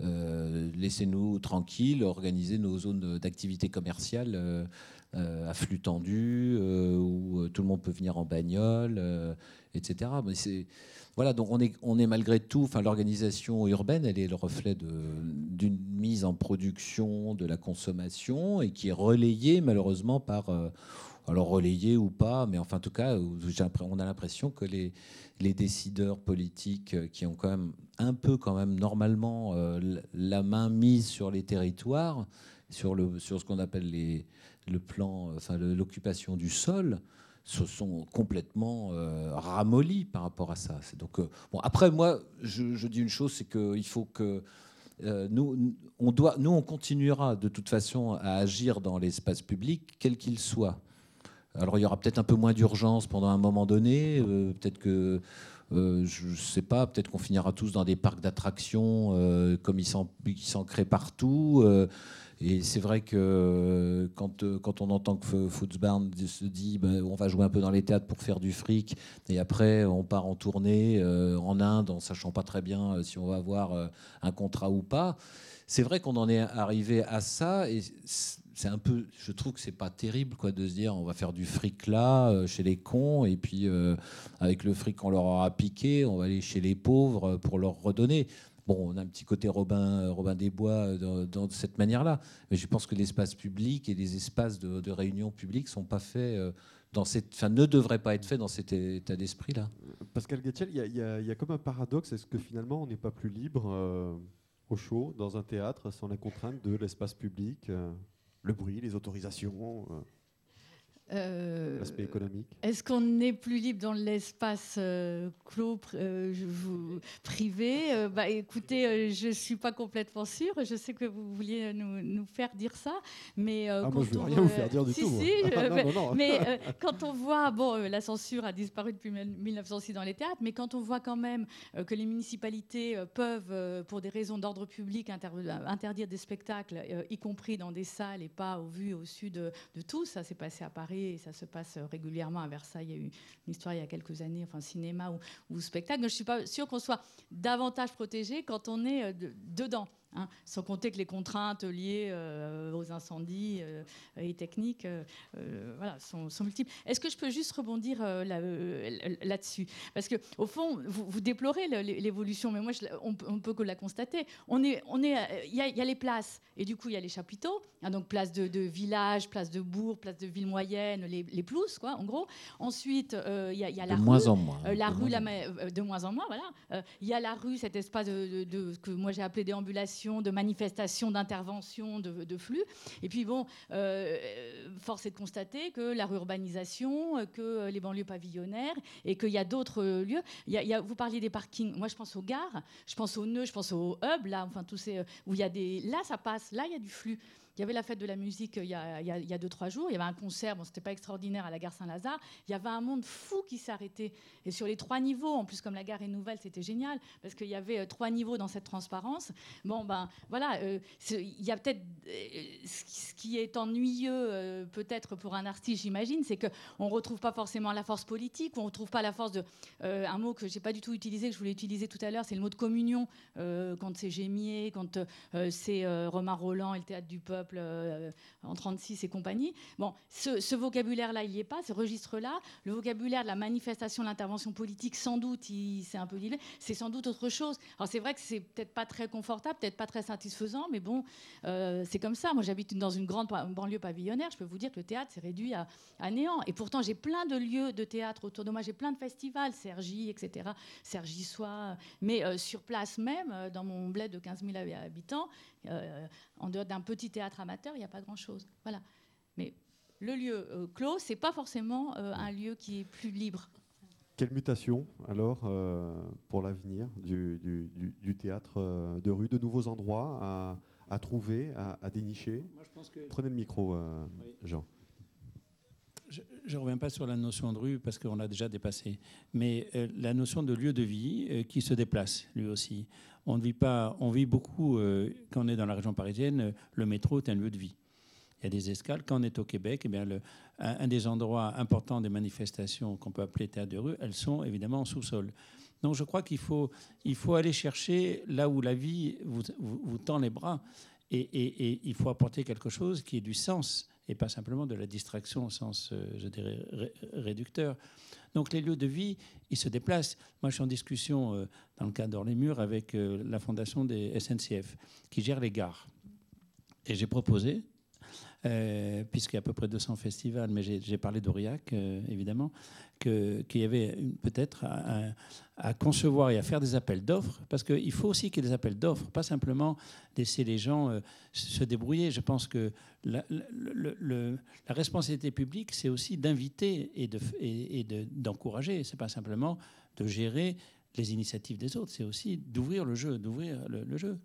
laissez-nous tranquilles, organiser nos zones d'activité commerciale à flux tendu, où tout le monde peut venir en bagnole, etc. Mais c'est voilà, donc on est, malgré tout, enfin l'organisation urbaine, elle est le reflet d'une mise en production de la consommation et qui est relayée malheureusement par, euh, alors relayée ou pas, mais enfin en tout cas, on a l'impression que les, les décideurs politiques euh, qui ont quand même un peu quand même normalement euh, la main mise sur les territoires, sur, le, sur ce qu'on appelle les, le plan, enfin l'occupation du sol, se sont complètement euh, ramollis par rapport à ça. Donc, euh, bon, après, moi, je, dis une chose, c'est qu'il faut que euh, nous, on doit, nous, on continuera de toute façon à agir dans l'espace public, quel qu'il soit. Alors, il y aura peut-être un peu moins d'urgence pendant un moment donné, peut-être que je ne sais pas, peut-être qu'on finira tous dans des parcs d'attractions comme ils s'en créent partout. Et c'est vrai que quand, on entend que Footsbarn se dit ben, on va jouer un peu dans les théâtres pour faire du fric, et après on part en tournée en Inde en sachant pas très bien si on va avoir un contrat ou pas, c'est vrai qu'on en est arrivé à ça. C'est un peu, je trouve que c'est pas terrible quoi de se dire on va faire du fric là euh, chez les cons et puis euh, avec le fric qu'on leur aura piqué, on va aller chez les pauvres euh, pour leur redonner. Bon, on a un petit côté Robin, Robin des Bois dans, cette manière-là, mais je pense que l'espace public et les espaces de, réunion publique sont pas faits dans cette, enfin, ne devraient pas être faits dans cet état d'esprit-là. Pascal Gattiel, il y, a comme un paradoxe. Est-ce que finalement on n'est pas plus libre au chaud dans un théâtre sans la contrainte de l'espace public le bruit, les autorisations euh, L'aspect économique. Est-ce qu'on est plus libre dans l'espace euh, clos, euh, privé? Bah, Écoutez, je ne suis pas complètement sûre. Je sais que vous vouliez nous, nous faire dire ça. Mais, ah, moi, je ne veux rien vous faire dire du tout. Si, mais, quand on voit, bon, la censure a disparu depuis 1906 dans les théâtres, mais quand on voit quand même que les municipalités peuvent, pour des raisons d'ordre public, interdire des spectacles, y compris dans des salles et pas au vu, au sud de, de tout, ça s'est passé à Paris et ça se passe régulièrement à Versailles. Il y a eu une histoire il y a quelques années, enfin cinéma ou, ou spectacle. Je ne suis pas sûre qu'on soit davantage protégé quand on est euh, dedans. Hein, sans compter que les contraintes liées euh, aux incendies euh, et techniques euh, voilà, sont, multiples. Est-ce que je peux juste rebondir là-dessus? Parce que au fond, vous, déplorez l'évolution, mais moi, on, ne peut que la constater. On est, on est, il y, a les places, et du coup, il y a les chapiteaux, hein, donc place de, de, village, place de bourg, place de ville moyenne, les, les plousses, quoi, en gros. Ensuite, il y, a, la de rue, moins en moins. la rue, la, de moins en moins, voilà. Il y a la rue, cet espace de, de que moi j'ai appelé déambulation de manifestations, d'interventions, de, flux. Et puis bon, euh, force est de constater que la urbanisation, que les banlieues pavillonnaires et qu'il y a d'autres lieux. Vous parliez des parkings. Moi, je pense aux gares, je pense aux nœuds, je pense aux hubs, là, enfin tous ces où il y a des. Là, ça passe. Là, il y a du flux. Il y avait la fête de la musique euh, il y a, il y a, deux, trois jours. Il y avait un concert, bon, c'était pas extraordinaire à la gare Saint-Lazare. Il y avait un monde fou qui arrêté. Et sur les trois niveaux, en plus, comme la gare est nouvelle, c'était génial, parce qu'il y avait euh, trois niveaux dans cette transparence. Bon, ben voilà, euh, il y a peut-être. ce qui est ennuyeux, peut-être pour un artiste, j'imagine, c'est qu'on ne retrouve pas forcément la force politique, on ne retrouve pas la force de. un mot que j'ai pas du tout utilisé, que je voulais utiliser tout à l'heure, c'est le mot de communion, quand c'est Gémier, quand c'est Romain Roland et le théâtre du peuple euh, en 36 et compagnie. Bon, ce, vocabulaire-là, il n'y est pas, ce registre-là. Le vocabulaire de la manifestation, l'intervention politique, sans doute, c'est un peu dilué. C'est sans doute autre chose. Alors c'est vrai que c'est peut-être pas très confortable, peut-être pas très satisfaisant, mais bon, euh, c'est comme ça. Moi, j'habite dans une grande banlieue pavillonnaire. Je peux vous dire que le théâtre s'est réduit à, néant. Et pourtant, j'ai plein de lieux de théâtre autour de moi. J'ai plein de festivals, Sergi, etc. Sergi soit. Mais euh, sur place même, dans mon bled de 15 000 habitants, en dehors d'un petit théâtre amateur, il n'y a pas grand-chose. Voilà. Mais le lieu euh, clos, c'est pas forcément euh, un lieu qui est plus libre. Quelle mutation alors euh, pour l'avenir du, théâtre de rue, de nouveaux endroits à, trouver, à, dénicher? Prenez le micro, Jean. Je ne reviens pas sur la notion de rue parce qu'on l'a déjà dépassé, mais la notion de lieu de vie qui se déplace lui aussi. On vit pas, on vit beaucoup quand on est dans la région parisienne. Le métro est un lieu de vie il y a des escales. Quand on est au Québec, eh bien un, des endroits importants des manifestations qu'on peut appeler théâtre de rue, elles sont évidemment en sous-sol. Donc je crois qu'il faut, il faut aller chercher là où la vie vous, tend les bras et, il faut apporter quelque chose qui ait du sens et pas simplement de la distraction au sens, euh, je dirais, réducteur. Donc les lieux de vie, ils se déplacent. Moi, je suis en discussion euh, dans le cadre les murs avec euh, la fondation des SNCF qui gère les gares. Et j'ai proposé euh, puisqu'il y a à peu près 200 festivals, mais j'ai parlé d'Aurillac, euh, évidemment, qu'il y avait peut-être à, concevoir et à faire des appels d'offres, parce qu'il faut aussi qu'il y ait des appels d'offres, pas simplement laisser les gens euh, se débrouiller. Je pense que la, responsabilité publique, c'est aussi d'inviter et d'encourager, de, et, c'est pas simplement de gérer les initiatives des autres, c'est aussi d'ouvrir le jeu, d'ouvrir le, jeu.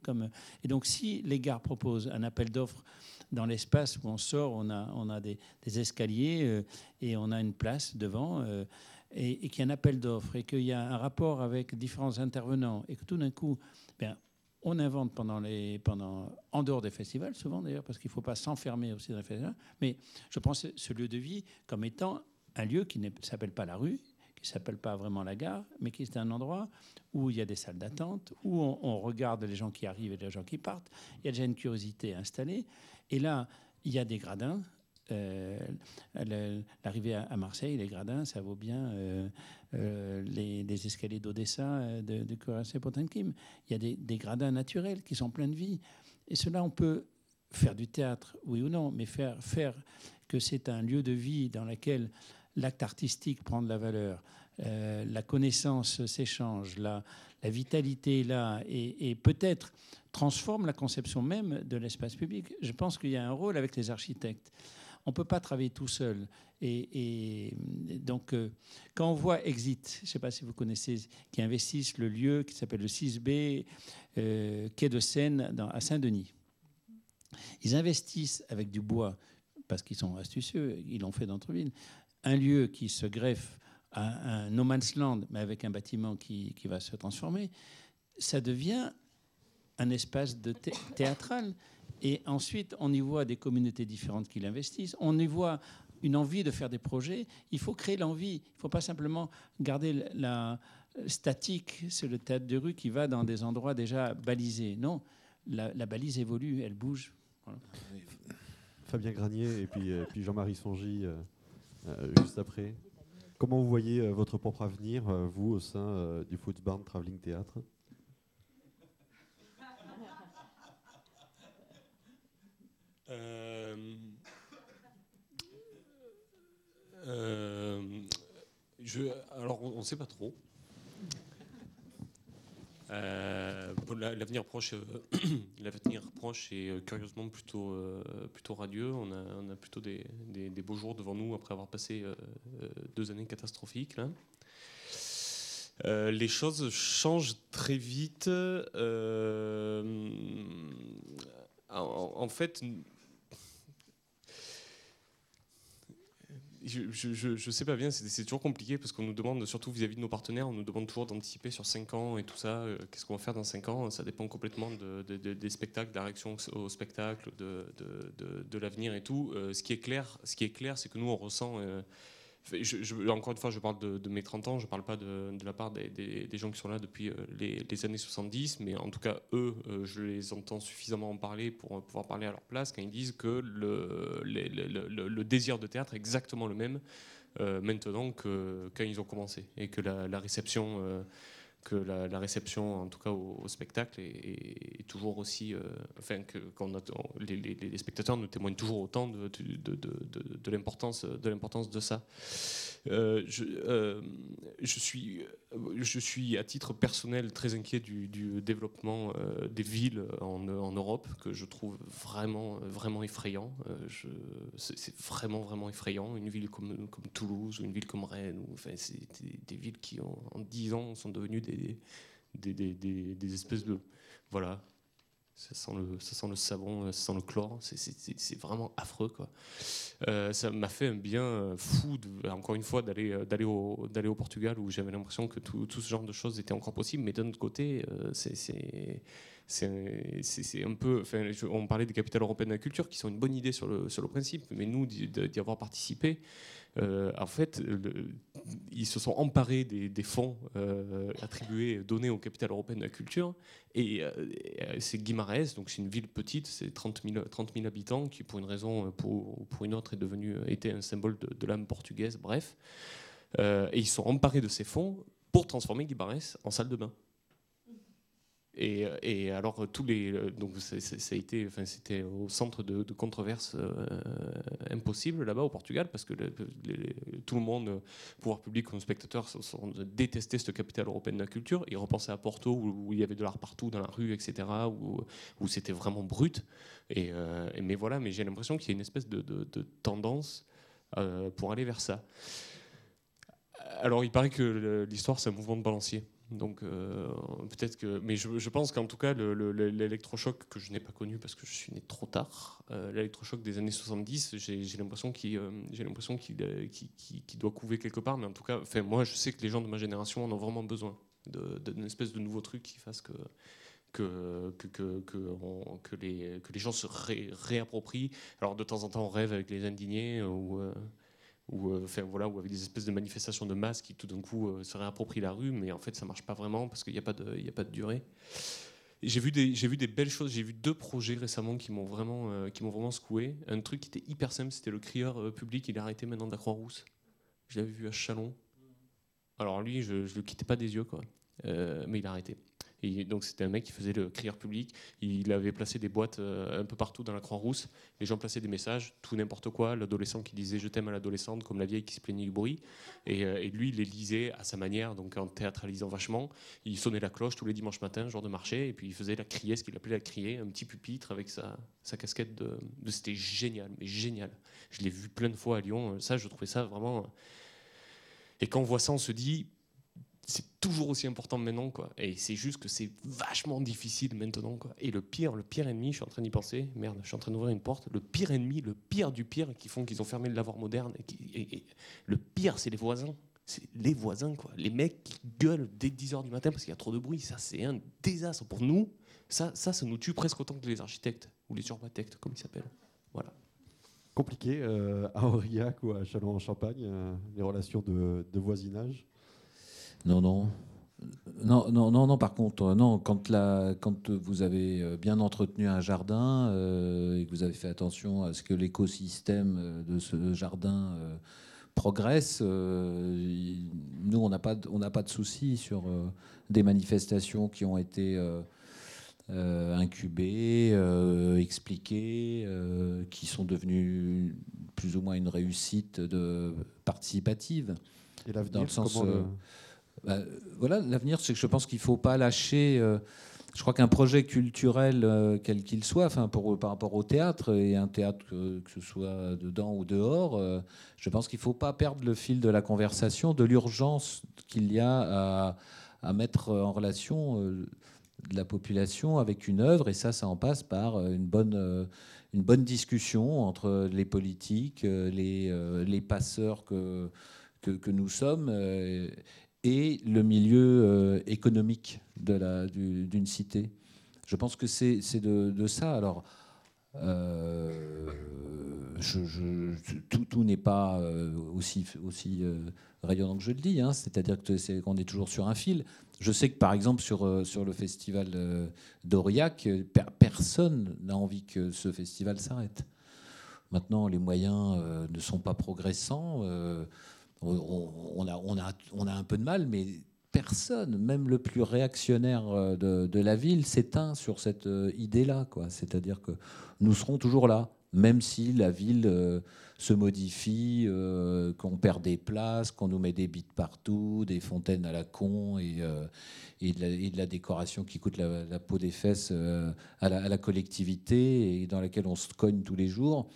Et donc, si les gares proposent un appel d'offres dans l'espace où on sort, on a, des, escaliers euh, et on a une place devant. Euh, et, qu'il y a un appel d'offres et qu'il y a un rapport avec différents intervenants et que tout d'un coup, ben, on invente pendant les, pendant, en dehors des festivals, souvent d'ailleurs, parce qu'il ne faut pas s'enfermer aussi dans les festivals, mais je pense ce lieu de vie comme étant un lieu qui ne s'appelle pas la rue, qui s'appelle pas vraiment la gare, mais qui est un endroit où il y a des salles d'attente, où on, regarde les gens qui arrivent et les gens qui partent. Il y a déjà une curiosité installée. Et là, il y a des gradins. Euh, l'arrivée à, Marseille, les gradins, ça vaut bien euh, euh, les, escaliers d'Odessa, de, de Potemkin. Il y a des, des, gradins naturels qui sont pleins de vie. Et cela, on peut faire du théâtre, oui ou non, mais faire, faire que c'est un lieu de vie dans lequel l'acte artistique prend de la valeur, euh, la connaissance s'échange, la, la, vitalité est là, et, peut-être transforme la conception même de l'espace public. Je pense qu'il y a un rôle avec les architectes. On ne peut pas travailler tout seul. Et, donc, euh, quand on voit Exit, je ne sais pas si vous connaissez, qui investissent le lieu qui s'appelle le 6B, euh, quai de Seine, à Saint-Denis. Ils investissent avec du bois parce qu'ils sont astucieux, ils l'ont fait dans notre ville, un lieu qui se greffe à un no man's land, mais avec un bâtiment qui, qui va se transformer, ça devient un espace de théâtral. Et ensuite, on y voit des communautés différentes qui l'investissent. On y voit une envie de faire des projets. Il faut créer l'envie. Il ne faut pas simplement garder la statique sur le théâtre de rue qui va dans des endroits déjà balisés. Non, la, balise évolue, elle bouge. Fabien Granier et puis, euh, puis Jean-Marie Songy. Euh, juste après. Comment vous voyez euh, votre propre avenir, euh, vous, au sein du Footsbarn Traveling Théâtre? Alors, on ne sait pas trop. Euh, l'avenir proche, euh, l'avenir proche est euh, curieusement plutôt, plutôt radieux. On a, on a plutôt des, des, beaux jours devant nous après avoir passé deux années catastrophiques. les choses changent très vite. en, fait, je ne sais pas bien, c'est toujours compliqué parce qu'on nous demande, surtout vis-à-vis de nos partenaires, on nous demande toujours d'anticiper sur 5 ans et tout ça. Euh, qu'est-ce qu'on va faire dans 5 ans Ça dépend complètement de, des spectacles, de la réaction au spectacle, de, l'avenir et tout. Euh, ce qui est clair, ce qui est clair, c'est que nous on ressent euh, encore une fois, je parle de, mes 30 ans, je ne parle pas de, la part des, gens qui sont là depuis euh, les, années 70, mais en tout cas, eux, euh, je les entends suffisamment en parler pour pouvoir parler à leur place quand ils disent que le, désir de théâtre est exactement le même euh, maintenant que quand ils ont commencé et que la, réception que la, réception, en tout cas au, spectacle, est, toujours aussi. Euh, enfin, que les, spectateurs nous témoignent toujours autant de, de, de, de l'importance de ça. Euh, je, euh, je, suis, je suis à titre personnel très inquiet du, développement des villes en, Europe, que je trouve vraiment, vraiment effrayant. c'est vraiment, vraiment effrayant. Une ville comme, Toulouse ou une ville comme Rennes, enfin, c'est des, villes qui, en, en 10 ans, sont devenues des, des, espèces de. Voilà. Ça sent, le, savon, ça sent le chlore, c'est vraiment affreux. Quoi. Euh, ça m'a fait un bien fou, encore une fois, d'aller au, Portugal où j'avais l'impression que tout, tout, ce genre de choses était encore possible. Mais d'un autre côté, euh, c'est c'est un peu. On parlait des capitales européennes de la culture qui sont une bonne idée sur le, principe, mais nous, d'y avoir participé, euh, en fait, ils se sont emparés des, fonds euh, attribués, donnés aux capitales européennes de la culture. Et, euh, c'est Guimarães, donc c'est une ville petite, c'est 30 000, 30 000 habitants, qui pour une raison ou pour, pour, une autre est devenu, était un symbole de, l'âme portugaise, bref. et ils sont emparés de ces fonds pour transformer Guimarães en salle de bain. Et, alors tous les donc ça, a été enfin c'était au centre de, controverses euh, impossibles là-bas au Portugal parce que tout le monde pouvoir public comme spectateurs sont détesté cette capitale européenne de la culture. Ils repensaient à Porto où, il y avait de l'art partout dans la rue etc où, où c'était vraiment brut. Et, euh, mais voilà mais j'ai l'impression qu'il y a une espèce de, tendance euh, pour aller vers ça. Alors il paraît que l'histoire c'est un mouvement de balancier Donc euh, peut-être que, mais je, pense qu'en tout cas l'électrochoc que je n'ai pas connu parce que je suis né trop tard, euh, l'électrochoc des années 70, j'ai l'impression qu'il euh, j'ai l'impression qu'il doit couver quelque part. Mais en tout cas, enfin moi je sais que les gens de ma génération en ont vraiment besoin d'une espèce de nouveau truc qui fasse que, que, que, que, les, que les gens se réapproprient. Alors de temps en temps on rêve avec les indignés ou ou, euh, voilà, ou avec des espèces de manifestations de masse qui tout d'un coup euh, se réapproprient la rue, mais en fait ça marche pas vraiment parce qu'il n'y a, pas de, a pas de durée. J'ai vu, des, j'ai vu des belles choses, j'ai vu deux projets récemment qui m'ont vraiment, euh, qui m'ont vraiment secoué. Un truc qui était hyper simple, c'était le crieur public, il est arrêté maintenant de la Croix-Rousse. Je l'avais vu à Chalon. Alors lui, je ne le quittais pas des yeux, quoi. mais il a arrêté. Donc c'était un mec qui faisait le crieur public. Il avait placé des boîtes euh, un peu partout dans la Croix-Rousse. Les gens plaçaient des messages, tout n'importe quoi. L'adolescent qui disait je t'aime à l'adolescente, comme la vieille qui se plaignait du bruit. Euh, et, lui, il les lisait à sa manière, donc en théâtralisant vachement. Il sonnait la cloche tous les dimanches matins, jour de marché, et puis il faisait la crier, ce qu'il appelait la crier, un petit pupitre avec sa, casquette de c'était génial, mais génial. Je l'ai vu plein de fois à Lyon. Ça, je trouvais ça vraiment. Et quand on voit ça, on se dit c'est toujours aussi important maintenant quoi. Et c'est juste que c'est vachement difficile maintenant quoi. Et le pire le pire ennemi je suis en train d'y penser merde je suis en train d'ouvrir une porte le pire ennemi le pire du pire qui font qu'ils ont fermé le lavoir moderne et, le pire c'est les voisins. C'est les voisins quoi. Les mecs qui gueulent dès 10h du matin parce qu'il y a trop de bruit ça c'est un désastre pour nous. Ça ça ça nous tue presque autant que les architectes ou les urbatectes comme ils s'appellent. Voilà. Compliqué euh, à Aurillac ou à Châlons-en-Champagne euh, les relations de voisinage non, non. Non, non, non, non, par contre, non, quand, la, quand vous avez euh, bien entretenu un jardin euh, et que vous avez fait attention à ce que l'écosystème euh, de ce jardin progresse, nous, on n'a pas, on pas de soucis sur des manifestations qui ont été incubées, expliquées, qui sont devenues plus ou moins une réussite de, participative. Et l'avenir, dans le sens. Bah, voilà, l'avenir, c'est que je pense qu'il ne faut pas lâcher. Euh, je crois qu'un projet culturel, euh, quel qu'il soit, enfin par rapport au théâtre, et un théâtre que, ce soit dedans ou dehors, euh, je pense qu'il ne faut pas perdre le fil de la conversation, de l'urgence qu'il y a à, mettre en relation la population avec une œuvre, et ça, ça en passe par une bonne, une bonne discussion entre les politiques, les, les passeurs que, que, nous sommes le milieu euh, économique d'une cité. Je pense que c'est de, ça. Alors, euh, tout, n'est pas euh, aussi, rayonnant que je le dis, hein. c'est-à-dire qu'on est, est toujours sur un fil. Je sais que par exemple sur, sur le festival d'Aurillac, personne n'a envie que ce festival s'arrête. Maintenant, les moyens ne sont pas progressants on, a, on, a, on a un peu de mal, mais personne, même le plus réactionnaire euh, de, la ville, s'éteint sur cette euh, idée-là. C'est-à-dire que nous serons toujours là, même si la ville euh, se modifie, qu'on perd des places, qu'on nous met des bites partout, des fontaines à la con et, et, de, la, décoration qui coûte la, peau des fesses à la, à, la, collectivité et dans laquelle on se cogne tous les jours.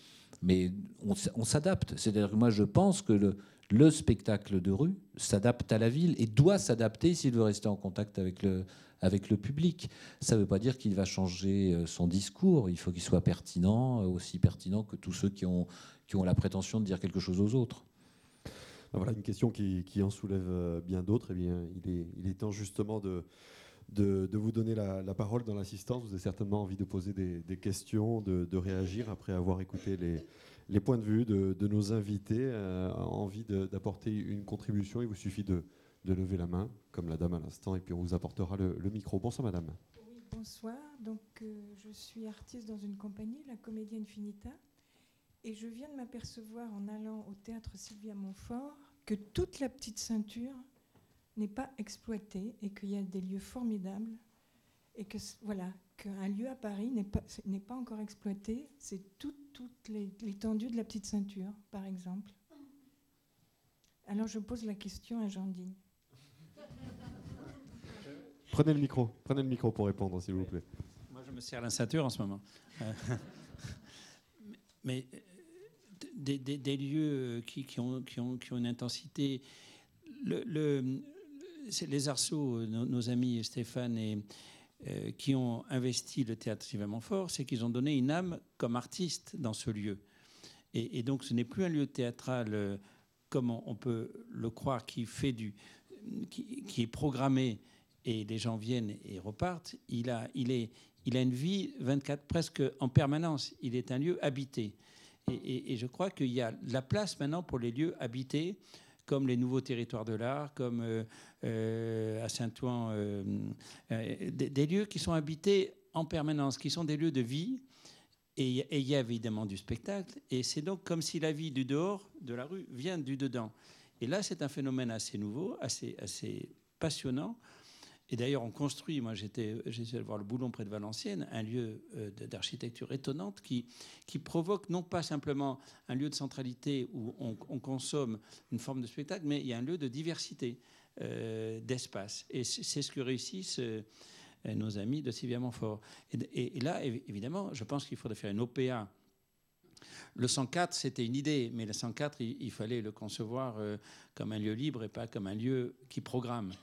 Mais on, on s'adapte. C'est-à-dire que moi, je pense que le, le spectacle de rue s'adapte à la ville et doit s'adapter s'il veut rester en contact avec le, public. Ça ne veut pas dire qu'il va changer euh, son discours, il faut qu'il soit pertinent, euh, aussi pertinent que tous ceux qui ont, qui ont la prétention de dire quelque chose aux autres. Ben voilà une question qui, en soulève euh, bien d'autres. Eh bien, il est, temps justement de, de, vous donner la, parole dans l'assistance. Vous avez certainement envie de poser des, questions, de, réagir après avoir écouté les, les points de vue de, nos invités euh, envie d'apporter une contribution, il vous suffit de, lever la main, comme la dame à l'instant, et puis on vous apportera le, micro. Bonsoir, madame. Oui, bonsoir. Donc, euh, je suis artiste dans une compagnie, la Comédie Infinita, et je viens de m'apercevoir en allant au théâtre Sylvia Montfort que toute la petite ceinture n'est pas exploitée et qu'il y a des lieux formidables et que voilà qu'un lieu à Paris n'est pas, n'est pas encore exploité, c'est toute, l'étendue de la petite ceinture, par exemple. Alors je pose la question à Jandine. Prenez le micro, prenez le micro pour répondre, s'il vous plaît. Moi, je me sers la ceinture en ce moment. Mais des, lieux qui, ont, qui, ont, qui, ont, une intensité. Le, c'est les arceaux, nos, nos amis Stéphane et euh, qui ont investi le théâtre Sylvain Montfort, c'est qu'ils ont donné une âme comme artiste dans ce lieu. Et, donc ce n'est plus un lieu théâtral euh, comme on, peut le croire, qui fait du, qui, est programmé et les gens viennent et repartent. Il a, il est, il a une vie 24 presque en permanence. Il est un lieu habité. Et je crois qu'il y a la place maintenant pour les lieux habités, comme les nouveaux territoires de l'art, comme euh, euh, à Saint-Ouen, euh, des, des lieux qui sont habités en permanence, qui sont des lieux de vie. Et il y a évidemment du spectacle. Et c'est donc comme si la vie du dehors, de la rue, vient du dedans. Et là, c'est un phénomène assez nouveau, assez, assez passionnant. Et d'ailleurs, on construit, moi j'étais, j'étais allé voir le Boulon près de Valenciennes, un lieu euh, de- d'architecture étonnante qui, qui provoque non pas simplement un lieu de centralité où on, on consomme une forme de spectacle, mais il y a un lieu de diversité euh, d'espace. Et c'est ce que réussissent euh, nos amis de Sylvia Montfort. Et, là, évi- évidemment, je pense qu'il faudrait faire une OPA. Le 104, c'était une idée, mais le 104, il, fallait le concevoir comme un lieu libre et pas comme un lieu qui programme.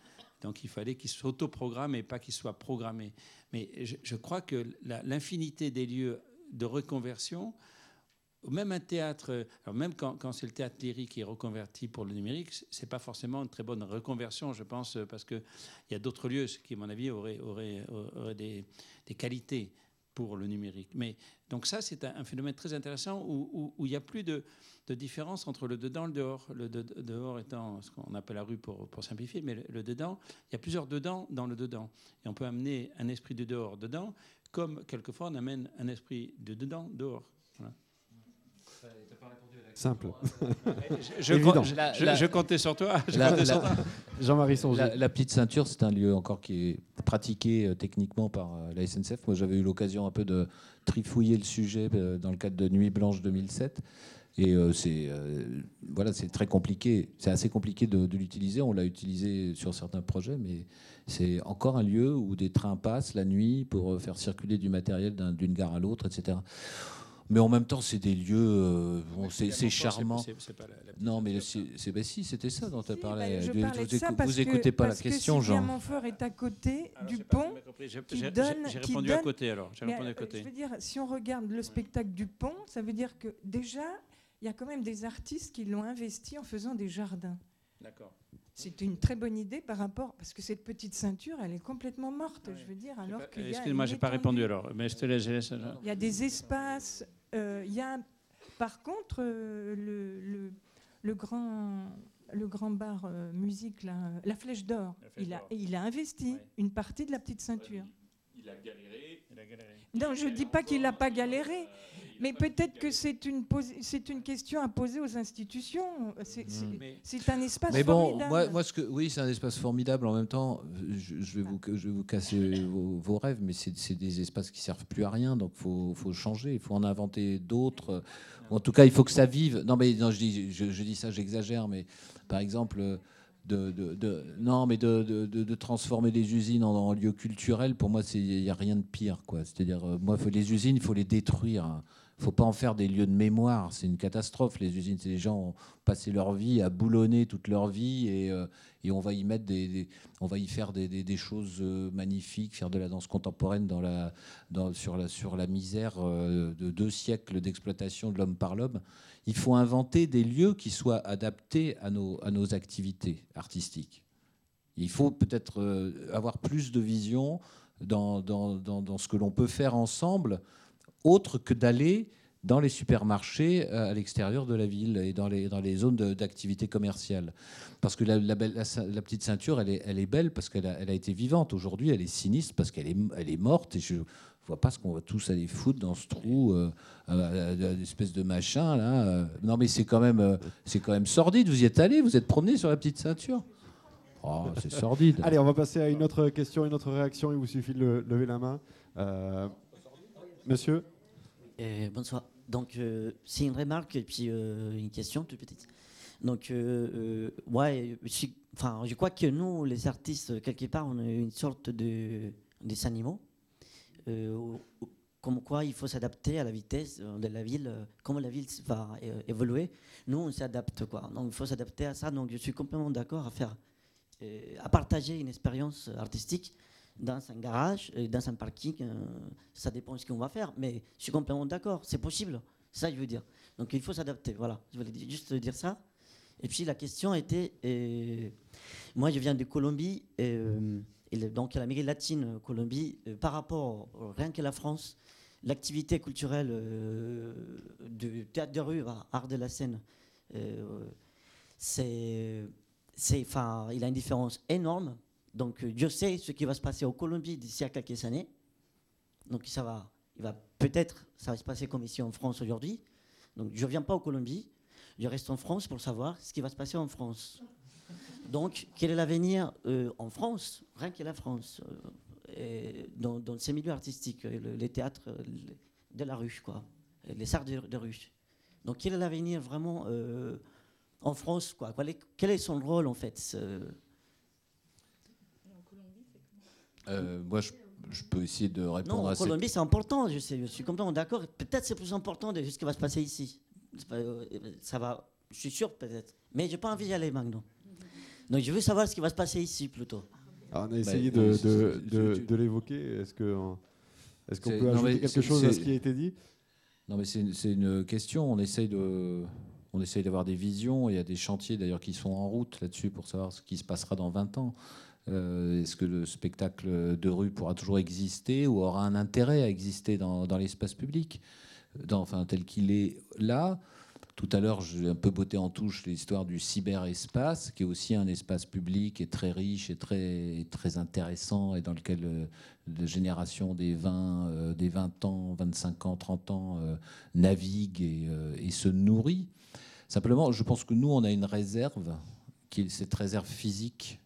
Donc il fallait qu'il s'autoprogramme et pas qu'il soit programmé. Mais je, crois que l'infinité des lieux de reconversion, même un théâtre, même quand, quand c'est le théâtre lyrique qui est reconverti pour le numérique, c'est pas forcément une très bonne reconversion, je pense, parce qu'il y a d'autres lieux qui, à mon avis, auraient, auraient, auraient des, des qualités pour le numérique. Mais donc ça, c'est un, phénomène très intéressant où, il n'y a plus de, différence entre le dedans et le dehors. Le de- dehors étant ce qu'on appelle la rue pour, simplifier, mais le, dedans, il y a plusieurs dedans dans le dedans. Et on peut amener un esprit du dehors dedans, comme quelquefois on amène un esprit de dedans dehors. Simple. Je, je, Évident. je- La- je- la- je comptais sur toi. je La- comptais sur la- toi. Jean-Marie Songer. La, la petite ceinture, c'est un lieu encore qui est pratiqué euh, techniquement par euh, la SNCF. Moi, j'avais eu l'occasion un peu de trifouiller le sujet euh, dans le cadre de Nuit Blanche 2007. Et euh, c'est euh, voilà, c'est très compliqué. C'est assez compliqué de, de l'utiliser. On l'a utilisé sur certains projets, mais c'est encore un lieu où des trains passent la nuit pour faire circuler du matériel d'un- d'une gare à l'autre, etc. Mais en même temps, c'est des lieux. euh, bon, c'est charmant. C'est- c'est pas la- la- Non, mais c'est bah si, c'était ça dont tu as Si, parlé. bah, je Vous- parlais vous de ça écou- parce vous que- écoutez pas la parce que question, Sylvia Jean. Montfort est à côté Alors, du pont. J'ai- qui j'ai- donne- répondu à donne- côté alors. J'ai Mais, répondu à euh, côté. Je veux dire, si on regarde le spectacle du pont, ça veut dire que déjà, il y a quand même des artistes qui l'ont investi en faisant des jardins. D'accord. C'est une très bonne idée par rapport, parce que cette petite ceinture, elle est complètement morte, Ouais. je veux dire, alors a Excuse-moi, j'ai pas répondu alors. Mais je te laisse. je laisse- Il y a des espaces. euh, il y a, par contre, euh, le, le- le grand, le grand bar euh, musique, là, la Flèche d'Or, il a, il a investi Ouais. une partie de la petite ceinture. Il a galéré. Il a galéré. Non, je ne dis pas qu'il n'a pas galéré, mais peut-être que c'est une, c'est une question à poser aux institutions. C'est c'est- un espace Mais bon, formidable. moi, moi, ce que, oui, c'est un espace formidable. En même temps, je, je vais, vous, je vais vous casser vos, vos rêves, mais c'est c'est des espaces qui servent plus à rien. Donc, faut, faut changer. Il faut en inventer d'autres. En tout cas, il faut que ça vive. Non, mais non, je dis, je, je dis ça, j'exagère. Mais par exemple, de, de- de- non, mais de, de- transformer les usines en, en lieux culturels, pour moi, c'est- il n'y a rien de pire. quoi. C'est-à-dire, euh, moi, faut, les usines, il faut les détruire. Il faut pas en faire des lieux de mémoire. C'est une catastrophe. Les usines, les gens ont passé leur vie à boulonner toute leur vie et, euh, on va y mettre des, on va y faire des, choses euh, magnifiques, faire de la danse contemporaine dans la, dans, sur, la, sur la misère euh, de deux siècles d'exploitation de l'homme par l'homme. Il faut inventer des lieux qui soient adaptés à nos, à nos activités artistiques. Il faut peut-être avoir plus de vision dans, dans- dans ce que l'on peut faire ensemble, autre que d'aller dans les supermarchés euh, à l'extérieur de la ville et dans les, dans les zones d'activité commerciale. Parce que la, petite ceinture, elle est, elle est belle parce qu'elle a, été vivante. Aujourd'hui, elle est sinistre parce qu'elle est, elle est morte. Et je vois pas ce qu'on va tous aller foutre dans ce trou, euh, euh, euh, de machin là. Non, mais c'est quand même, quand même sordide. Vous y êtes allé Vous êtes promené sur la petite ceinture? Oh, c'est sordide. Allez, on va passer à une autre question, une autre réaction. Il vous suffit de le- lever la main. Monsieur? Euh, bonsoir. Donc, euh, c'est une remarque et puis euh, une question toute petite. Donc, ouais, je, enfin, je crois que nous, les artistes, quelque part, on est une sorte de des animaux. comme quoi, il faut s'adapter à la vitesse de la ville, comment la ville va évoluer. Nous, on s'adapte, quoi. Donc, il faut s'adapter à ça. Donc, je suis complètement d'accord à faire à partager une expérience artistique dans un garage, dans un parking. ça dépend de ce qu'on va faire, mais je suis complètement d'accord, c'est possible. C'est ça je veux dire. Donc il faut s'adapter. Voilà, je voulais juste dire ça. Et puis la question était, moi je viens de Colombie, et, donc l'Amérique latine, Colombie, par rapport rien que la France, l'activité culturelle euh, du théâtre de rue, art de la scène, euh, c'est, enfin, il a une différence énorme. Donc, Dieu sait ce qui va se passer en Colombie d'ici à quelques années. Donc, ça va, il va peut-être, ça va se passer comme ici en France aujourd'hui. Donc, je ne viens pas en Colombie, je reste en France pour savoir ce qui va se passer en France. Donc, quel est l'avenir euh, en France? Rien que la France dans, dans, ces milieux artistiques, les théâtres de la rue, quoi, les arts de, rue. Donc, quel est l'avenir vraiment euh, en France quoi? Quel est, son rôle en fait euh, Moi, je, peux essayer de répondre non, à en Colombie, c'est important, je, sais, je suis complètement d'accord. Peut-être c'est plus important de ce qui va se passer ici. Euh, ça va, je suis sûr peut-être. Mais je n'ai pas envie d'y aller maintenant. Donc je veux savoir ce qui va se passer ici plutôt on a essayé bah, de, l'évoquer. Est-ce qu'on peut ajouter quelque chose à ce qui a été dit? Non, mais c'est une question. On essaye de. On essaye d'avoir des visions. Il y a des chantiers d'ailleurs qui sont en route là-dessus pour savoir ce qui se passera dans 20 ans. Euh, est-ce que le spectacle de rue pourra toujours exister ou aura un intérêt à exister dans, l'espace public, tel qu'il est là? Tout à l'heure, j'ai un peu botté en touche l'histoire du cyberespace, qui est aussi un espace public et très riche et très, très intéressant, et dans lequel euh, la génération des 20, euh, des 20 ans, 25 ans, 30 ans euh, navigue et, se nourrit. Simplement, je pense que nous, on a une réserve, qui est cette réserve physique.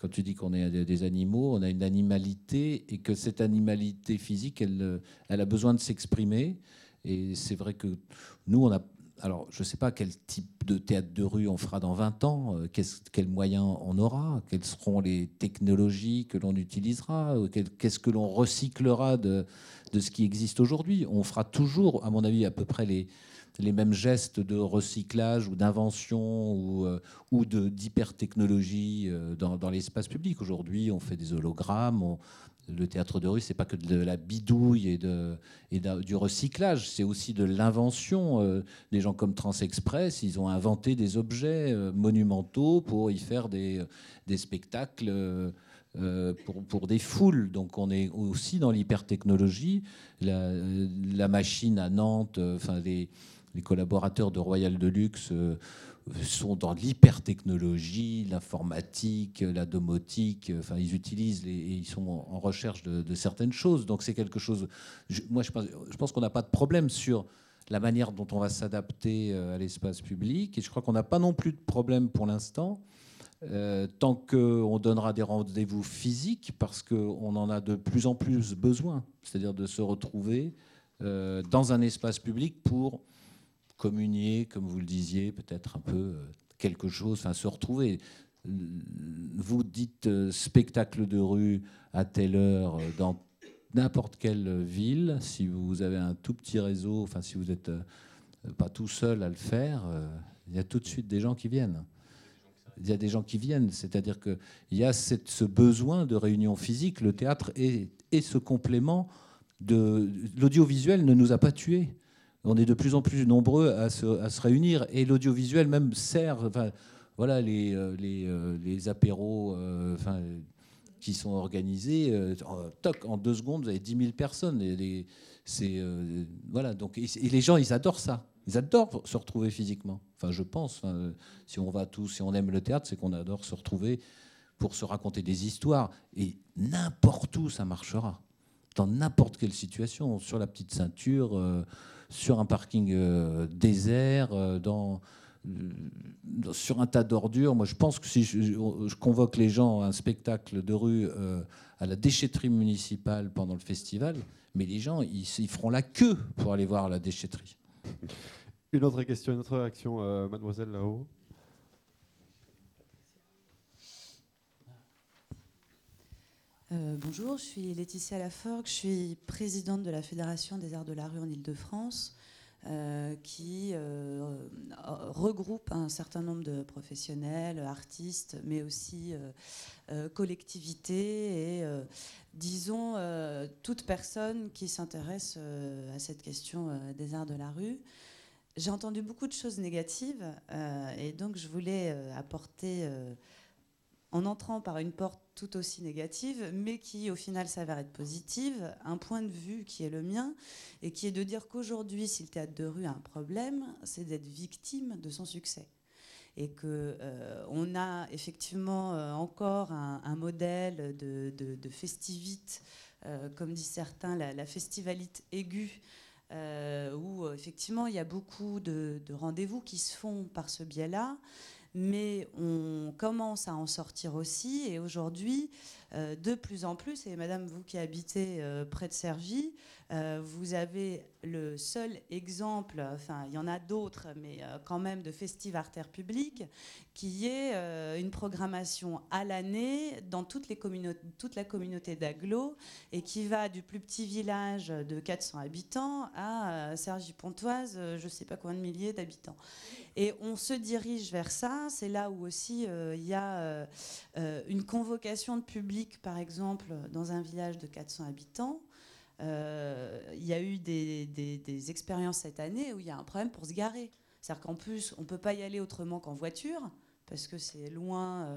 Quand tu dis qu'on est des animaux, on a une animalité, et que cette animalité physique, elle, elle a besoin de s'exprimer. Et c'est vrai que nous, on a alors, je ne sais pas quel type de théâtre de rue on fera dans 20 ans, euh, quels moyens on aura, quelles seront les technologies que l'on utilisera, euh, qu'est-ce que l'on recyclera de, ce qui existe aujourd'hui. On fera toujours, à mon avis, à peu près les, mêmes gestes de recyclage ou d'invention ou, euh, ou d'hypertechnologie dans, dans l'espace public. Aujourd'hui, on fait des hologrammes, le théâtre de rue, c'est pas que de la bidouille et, de, et du recyclage, c'est aussi de l'invention. Euh, des gens comme Transexpress, ils ont inventé des objets euh, monumentaux pour y faire des, des spectacles euh, pour, pour, des foules. Donc on est aussi dans l'hypertechnologie. La, la, machine à Nantes, enfin les, les, collaborateurs de Royal Deluxe sont dans l'hypertechnologie, l'informatique, la domotique. Enfin, ils utilisent et ils sont en recherche de, certaines choses. Donc, c'est quelque chose. moi, je pense, je pense qu'on n'a pas de problème sur la manière dont on va s'adapter euh, à l'espace public. Et je crois qu'on n'a pas non plus de problème pour l'instant. Euh, tant qu'on donnera des rendez-vous physiques, parce qu'on en a de plus en plus besoin, c'est-à-dire de se retrouver euh, dans un espace public pour communier, comme vous le disiez, peut-être un peu euh, quelque chose, enfin se retrouver. Vous dites euh, spectacle de rue à telle heure euh, dans n'importe quelle ville, si vous avez un tout petit réseau, enfin si vous n'êtes pas tout seul à le faire, il y a tout de suite des gens qui viennent. Il y a des gens qui viennent, c'est-à-dire qu'il y a ce besoin de réunion physique. Le théâtre est, est ce complément de l'audiovisuel ne nous a pas tués on est de plus en plus nombreux à se, réunir et l'audiovisuel même sert. Enfin, voilà les, euh, les, euh, les apéros euh, qui sont organisés. en deux secondes, vous avez 10 000 personnes. Et c'est, voilà, donc, et, les gens, ils adorent ça. Ils adorent se retrouver physiquement. Enfin, je pense. si on va tous, si on aime le théâtre, c'est qu'on adore se retrouver pour se raconter des histoires. Et n'importe où, ça marchera. Dans n'importe quelle situation, sur la petite ceinture sur un parking euh, désert, euh, dans, euh, sur un tas d'ordures. Moi, je pense que si je, convoque les gens à un spectacle de rue à la déchetterie municipale pendant le festival, mais les gens, ils, feront la queue pour aller voir la déchetterie. Une autre question, une autre réaction, mademoiselle là-haut. Euh, bonjour, je suis Laetitia Laforgue, je suis présidente de la Fédération des arts de la rue en Ile-de-France. qui regroupe un certain nombre de professionnels, artistes, mais aussi collectivités et, disons, toute personne qui s'intéresse à cette question des arts de la rue. J'ai entendu beaucoup de choses négatives et donc je voulais apporter en entrant par une porte tout aussi négative, mais qui au final s'avère être positive, un point de vue qui est le mien, et qui est de dire qu'aujourd'hui, si le théâtre de rue a un problème, c'est d'être victime de son succès. Et qu'on euh, on a effectivement euh, encore un, modèle de, de, festivite, euh, comme disent certains, la, festivalite aiguë, où effectivement il y a beaucoup de rendez-vous qui se font par ce biais-là mais on commence à en sortir aussi. Et aujourd'hui, euh, de plus en plus, et Madame, vous qui habitez euh, près de Cergy, euh, vous avez le seul exemple, enfin il y en a d'autres, mais quand même de Festive Artère Publique, qui est une programmation à l'année dans toute la communauté d'Aglo et qui va du plus petit village de 400 habitants à Cergy-Pontoise, je ne sais pas combien de milliers d'habitants. Et on se dirige vers ça. C'est là où aussi il y a une convocation de public, par exemple, dans un village de 400 habitants. Il y a eu des, expériences cette année où il y a un problème pour se garer. C'est-à-dire qu'en plus, on ne peut pas y aller autrement qu'en voiture, parce que c'est loin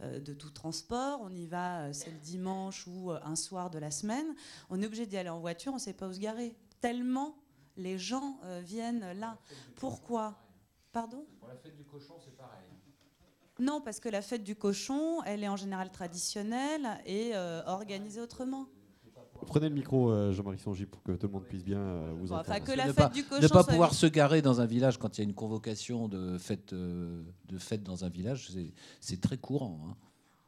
de tout transport. On y va, c'est le dimanche ou un soir de la semaine. On est obligé d'y aller en voiture, on ne sait pas où se garer. Tellement les gens viennent là. Pourquoi? Pardon? Pour la fête du cochon, c'est pareil. Non, parce que la fête du cochon, elle est en général traditionnelle et euh, organisée autrement. Prenez le micro, euh, Jean-Marie Songy, pour que tout le monde puisse bien euh, vous entendre. Enfin, que la ne fête pas, du cochon ne pas pouvoir se garer dans un village quand il y a une convocation de fête, de fête dans un village, c'est très courant. Hein.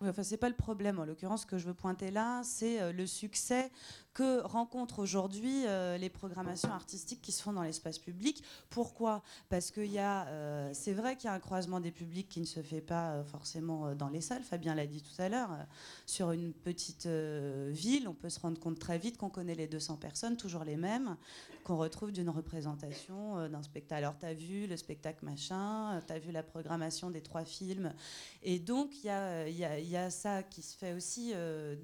Oui, enfin, c'est pas le problème. En l'occurrence, ce que je veux pointer là, c'est le succès que rencontrent aujourd'hui euh, les programmations artistiques qui se font dans l'espace public. Pourquoi? Parce que euh, c'est vrai qu'il y a un croisement des publics qui ne se fait pas euh, forcément dans les salles. Fabien l'a dit tout à l'heure. sur une petite ville, on peut se rendre compte très vite qu'on connaît les 200 personnes, toujours les mêmes, qu'on retrouve d'une représentation d'un spectacle. Alors, tu as vu le spectacle machin, tu as vu la programmation des trois films. Et donc, il y a, y a, ça qui se fait aussi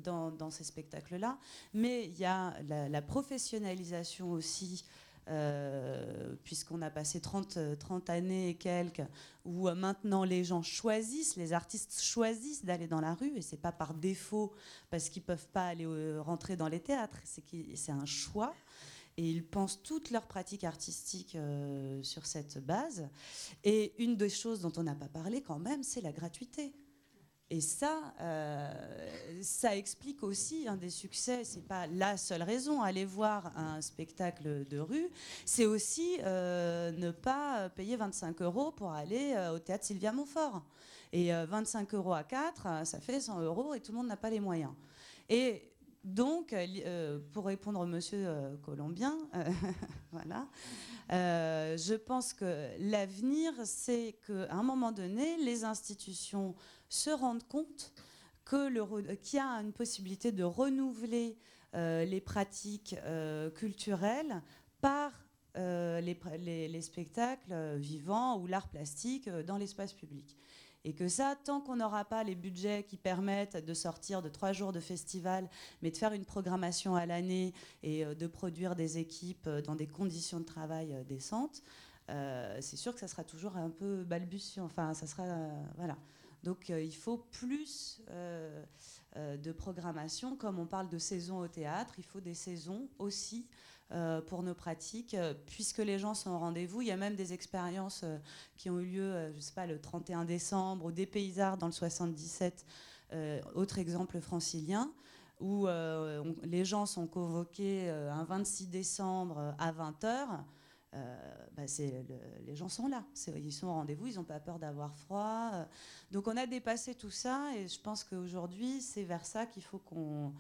dans, ces spectacles-là. Mais y a la, professionnalisation aussi, euh, puisqu'on a passé 30, 30 années et quelques, où euh, maintenant les gens choisissent, les artistes choisissent d'aller dans la rue, et c'est pas par défaut, parce qu'ils peuvent pas aller euh, rentrer dans les théâtres, c'est un choix et ils pensent toute leur pratique artistique sur cette base. Et une des choses dont on n'a pas parlé quand même, c'est la gratuité. Et ça, euh, ça explique aussi un des succès. C'est pas la seule raison. Aller voir un spectacle de rue, c'est aussi euh, ne pas payer 25 euros pour aller euh, au théâtre Sylvia Montfort. Et 25 euros à 4, ça fait 100 euros et tout le monde n'a pas les moyens. Et donc, pour répondre au monsieur colombien, voilà, je pense que l'avenir, c'est qu'à un moment donné, les institutions se rendent compte qu'il y a une possibilité de renouveler euh, les pratiques euh, culturelles par euh, les, spectacles vivants ou l'art plastique dans l'espace public. Et que ça, tant qu'on n'aura pas les budgets qui permettent de sortir de trois jours de festival, mais de faire une programmation à l'année et de produire des équipes dans des conditions de travail décentes, c'est sûr que ça sera toujours un peu balbutiant. Enfin, ça sera. voilà. Donc euh, il faut plus euh, euh, de programmation. Comme on parle de saison au théâtre, il faut des saisons aussi pour nos pratiques, puisque les gens sont au rendez-vous. Il y a même des expériences qui ont eu lieu, je sais pas, le 31 décembre, au Dépaysard dans le 77, autre exemple francilien où les gens sont convoqués un 26 décembre à 20h. Euh, bah, les gens sont là, ils sont au rendez-vous, ils n'ont pas peur d'avoir froid. Euh. Donc on a dépassé tout ça et je pense qu'aujourd'hui c'est vers ça qu'il faut qu'on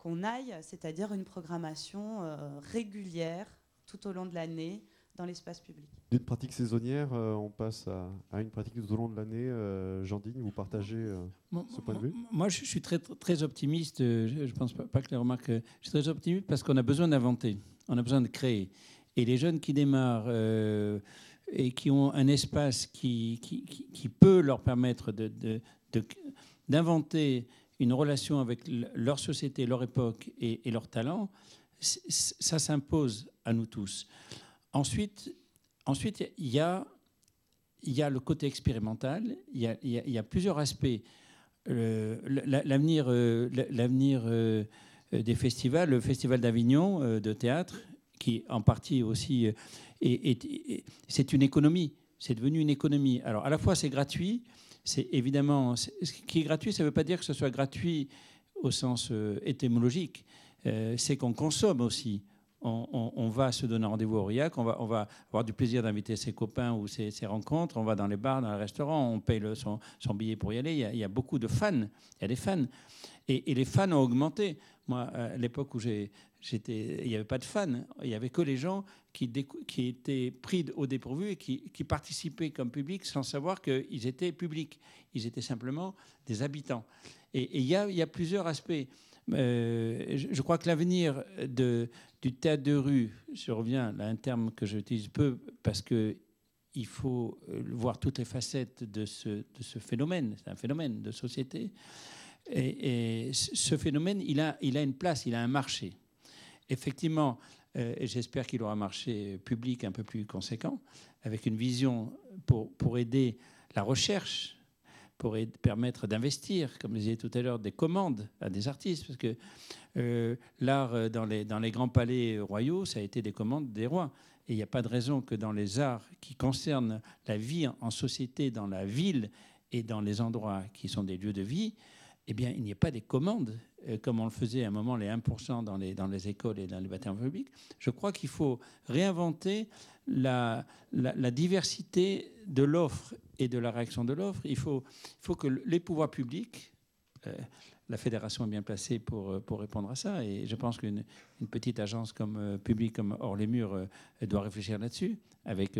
qu'on aille, c'est-à-dire une programmation euh, régulière tout au long de l'année dans l'espace public. D'une pratique saisonnière, on passe à, une pratique tout au long de l'année. Jean Digne, vous partagez ce point de vue? Moi, je suis très, très optimiste. Je ne pense pas, que les remarques. Je suis très optimiste parce qu'on a besoin d'inventer, on a besoin de créer. Et les jeunes qui démarrent euh, et qui ont un espace qui, qui, qui, peut leur permettre d'inventer de, une relation avec leur société, leur époque et, et leur talent, ça s'impose à nous tous. Ensuite, ensuite il, y a, y a le côté expérimental, il y a, plusieurs aspects. L'avenir l'avenir des festivals, le Festival d'Avignon de théâtre, qui en partie aussi est, c'est une économie, c'est devenu une économie. Alors à la fois c'est gratuit, c'est évidemment ce qui est gratuit, ça ne veut pas dire que ce soit gratuit au sens étymologique, c'est qu'on consomme aussi on, va se donner rendez-vous au RIAC, on va avoir du plaisir d'inviter ses copains ou ses, rencontres, on va dans les bars, dans les restaurants, on paye son, billet pour y aller. Il y, a, beaucoup de fans, il y a des fans. Et, les fans ont augmenté. Moi, à l'époque où j'étais, il n'y avait pas de fans, il n'y avait que les gens qui, étaient pris au dépourvu et qui, participaient comme public sans savoir qu'ils étaient publics. Ils étaient simplement des habitants. Et il y, y a plusieurs aspects. Euh, je crois que l'avenir du théâtre de rue, je reviens à un terme que j'utilise peu parce que il faut euh, voir toutes les facettes de ce, phénomène. C'est un phénomène de société. Et, ce phénomène, il a, il a une place, il a un marché. Effectivement, euh, j'espère qu'il aura un marché public un peu plus conséquent, avec une vision pour, pour aider la recherche pour permettre d'investir, comme je disais tout à l'heure, des commandes à des artistes. Parce que euh, l'art euh, dans les, dans les grands palais royaux, ça a été des commandes des rois. Et il n'y a pas de raison que dans les arts qui concernent la vie en société, dans la ville et dans les endroits qui sont des lieux de vie, eh bien, il n'y ait pas des commandes, euh, comme on le faisait à un moment, les 1% dans les, écoles et dans les bâtiments publics. Je crois qu'il faut réinventer la, diversité de l'offre et de la réaction de l'offre. Il faut, il faut que les pouvoirs publics, euh, la fédération est bien placée pour, euh, pour répondre à ça, et je pense qu'une une petite agence comme euh, publique comme Hors les Murs doit réfléchir là-dessus avec,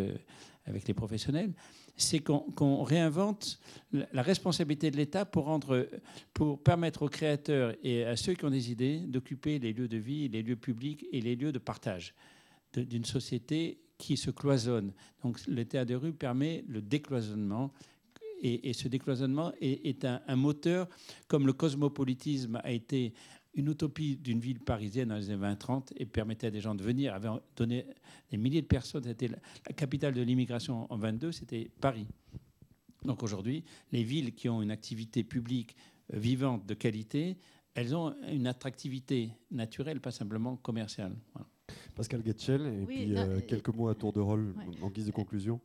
avec les professionnels. C'est qu'on réinvente la responsabilité de l'État pour, rendre, pour permettre aux créateurs et à ceux qui ont des idées d'occuper les lieux de vie, les lieux publics et les lieux de partage d'une société qui se cloisonne. Donc le théâtre de rue permet le décloisonnement. Et, ce décloisonnement est, un, moteur, comme le cosmopolitisme a été une utopie d'une ville parisienne dans les années 20-30 et permettait à des gens de venir, avait donné des milliers de personnes. C'était la, capitale de l'immigration en 22, c'était Paris. Donc aujourd'hui, les villes qui ont une activité publique euh, vivante de qualité, elles ont une attractivité naturelle, pas simplement commerciale. Pascal Getchel, et puis euh, quelques mots à tour de rôle en guise de conclusion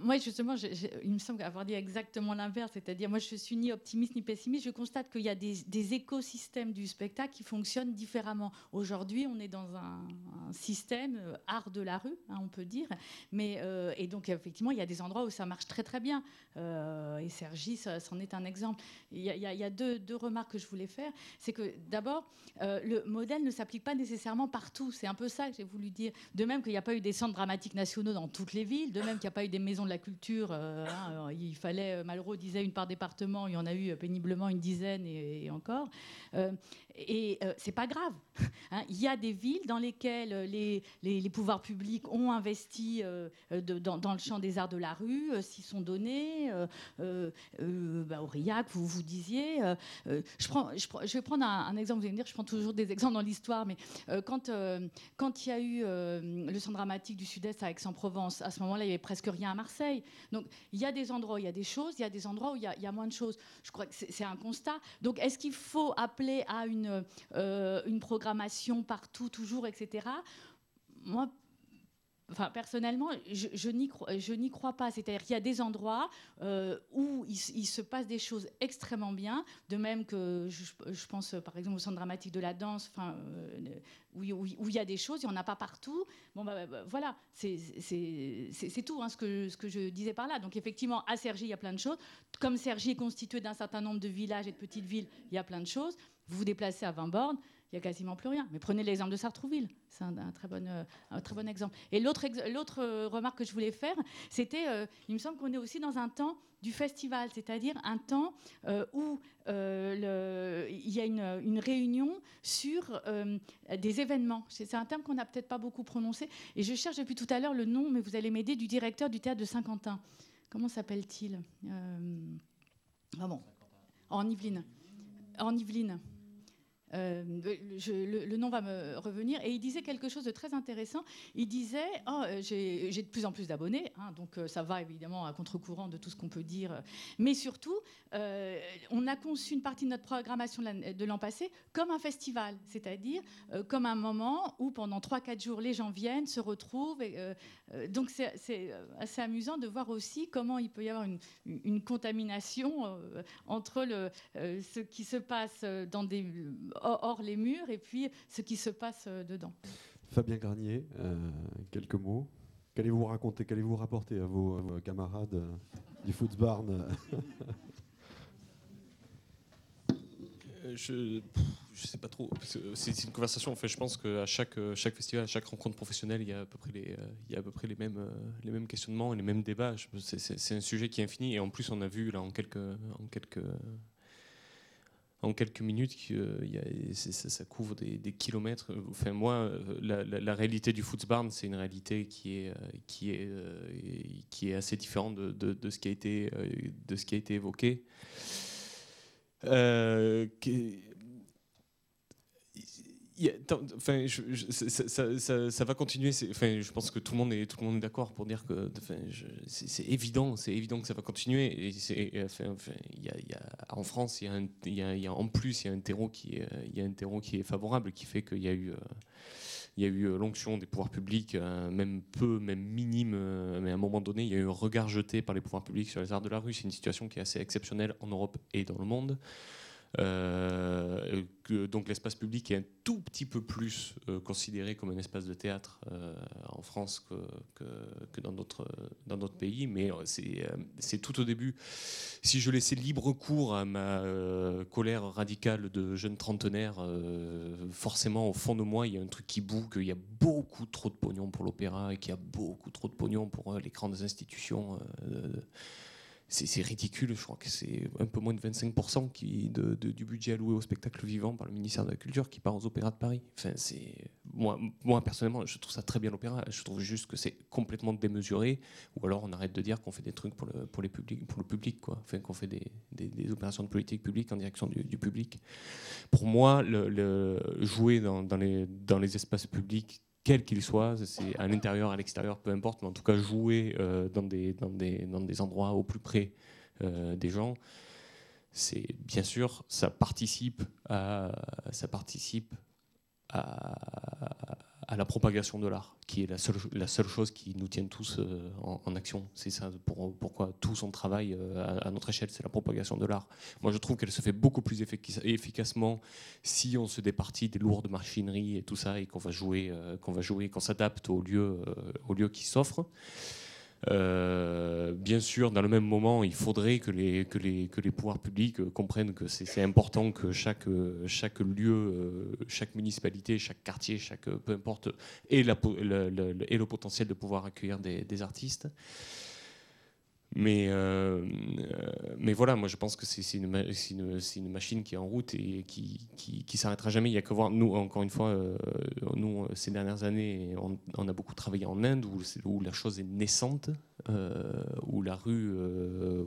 moi, justement, il me semble avoir dit exactement l'inverse. C'est-à-dire, moi, je suis ni optimiste ni pessimiste. Je constate qu'il y a des, écosystèmes du spectacle qui fonctionnent différemment. Aujourd'hui, on est dans un, système euh, art de la rue, hein, on peut dire. Mais, euh, et donc, effectivement, il y a des endroits où ça marche très, très bien. Euh, et Sergi, c'en est un exemple. Il y a, deux, remarques que je voulais faire. C'est que, d'abord, le modèle ne s'applique pas nécessairement partout. C'est un peu ça que j'ai voulu dire. De même qu'il n'y a pas eu des centres dramatiques nationaux dans toutes les villes de même qu'il n'y a pas eu des maisons de la culture. Euh, hein, il fallait, euh, Malraux disait une par département, il y en a eu euh, péniblement une dizaine et, encore. et c'est pas grave. Hein. Il y a des villes dans lesquelles les, pouvoirs publics ont investi dans, le champ des arts de la rue, s'y sont donnés. Bah, Aurillac, vous vous disiez. je, prends, vais prendre un, exemple, vous allez me dire, je prends toujours des exemples dans l'histoire, mais quand quand il y a eu le centre dramatique du Sud-Est à Aix-en-Provence, à ce moment-là, il n'y avait presque rien à Marseille. Donc il y a des endroits où il y a des choses, il y a des endroits où il y a, moins de choses. Je crois que c'est un constat. Donc est-ce qu'il faut appeler à une, euh, une programmation partout, toujours, etc. Moi, Personnellement, je, n'y crois, pas. C'est-à-dire qu'il y a des endroits euh, où il, se passe des choses extrêmement bien, de même que je, pense par exemple au centre dramatique de la danse, enfin, euh, où, il y a des choses, il n'y en a pas partout. Bon, bah, bah voilà, c'est tout hein, ce, que, ce que je disais par là. Donc effectivement, à Sergi, il y a plein de choses. Comme Sergi est constitué d'un certain nombre de villages et de petites villes, il y a plein de choses. Vous vous déplacez à 20 bornes, il n'y a quasiment plus rien. Mais prenez l'exemple de Sartrouville, c'est un, très bon, un très bon exemple. Et l'autre remarque que je voulais faire, c'était, il me semble qu'on est aussi dans un temps du festival, c'est-à-dire un temps où il y a une, réunion sur des événements. C'est un terme qu'on n'a peut-être pas beaucoup prononcé. Et je cherche depuis tout à l'heure le nom, mais vous allez m'aider, du directeur du théâtre de Saint-Quentin. Comment s'appelle-t-il? Ah bon, en Yvelines. En Yvelines. Euh, le, nom va me revenir. Et il disait quelque chose de très intéressant. Il disait oh, euh, j'ai, de plus en plus d'abonnés, hein, donc euh, ça va évidemment à contre-courant de tout ce qu'on peut dire. Mais surtout, on a conçu une partie de notre programmation de l'an passé comme un festival, c'est-à-dire comme un moment où pendant 3-4 jours, les gens viennent, se retrouvent. Et, donc c'est, assez amusant de voir aussi comment il peut y avoir une, contamination entre ce qui se passe dans des hors les murs et puis ce qui se passe euh, dedans. Fabien Garnier, euh, quelques mots. Qu'allez-vous raconter, qu'allez-vous rapporter à vos, camarades euh, du Footsbarn je, je sais pas trop. C'est une conversation. En fait, je pense qu'à chaque, chaque festival, à chaque rencontre professionnelle, il y a à peu près les, il y a à peu près les mêmes, les mêmes questionnements et les mêmes débats. C'est un sujet qui est infini. Et en plus, on a vu là en quelques, en quelques en quelques minutes, ça, couvre des, kilomètres. Enfin, moi, euh, la, réalité du Footsbarn, c'est une réalité qui est, euh, qui est, euh, qui est assez différente de, ce qui a été, de ce qui a été évoqué ça, va continuer. Enfin, je pense que tout le monde est tout le monde d'accord pour dire que c'est évident, c'est évident que ça va continuer. Enfin, en France, en plus il y a un terreau qui est, favorable, qui fait qu'il y a eu il y a eu l'onction des pouvoirs publics, même peu, même minime, mais à un moment donné, il y a eu un regard jeté par les pouvoirs publics sur les arts de la rue. C'est une situation qui est assez exceptionnelle en Europe et dans le monde. Euh, que, donc l'espace public est un tout petit peu plus euh, considéré comme un espace de théâtre euh, en France que, dans d'autres dans d'autres pays, mais c'est tout au début. Si je laissais libre cours à ma colère radicale de jeune trentenaire, forcément au fond de moi il y a un truc qui boue, qu'il y a beaucoup trop de pognon pour l'opéra et qu'il y a beaucoup trop de pognon pour les grandes institutions c'est ridicule. Je crois que c'est un peu moins de 25% qui, du budget alloué au spectacle vivant par le ministère de la Culture qui part aux opéras de Paris. Enfin, moi, moi personnellement, je trouve ça très bien l'opéra. Je trouve juste que c'est complètement démesuré. Ou alors on arrête de dire qu'on fait des trucs pour le, pour les publics, pour le public, quoi. Enfin, qu'on fait des, des, opérations de politique publique en direction du, public. Pour moi, jouer dans, les, dans les espaces publics quel qu'il soit, c'est à l'intérieur, à l'extérieur, peu importe, mais en tout cas jouer euh, dans, des, dans, des, dans, des, endroits au plus près euh, des gens, c'est bien sûr, ça participe à, ça participe à, à la propagation de l'art, qui est la seule, la seule chose qui nous tienne tous euh, en, action. C'est ça pour, pourquoi tout son travail euh, à, notre échelle, c'est la propagation de l'art. Moi, je trouve qu'elle se fait beaucoup plus efficacement si on se départit des lourdes machineries et tout ça, et qu'on va jouer, euh, qu'on va jouer, qu'on s'adapte au lieu, au lieu qui s'offre. Euh, bien sûr, dans le même moment, il faudrait que les, que les, que les pouvoirs publics euh, comprennent que c'est important que chaque, euh, chaque lieu, chaque municipalité, chaque quartier, chaque, peu importe, ait, le, potentiel de pouvoir accueillir des artistes. Mais, euh, mais voilà, moi je pense que c'est une, machine qui est en route et qui, qui, s'arrêtera jamais. Il n'y a que voir, nous, encore une fois, euh, nous, ces dernières années, on, a beaucoup travaillé en Inde où, la chose est naissante, euh, où la rue,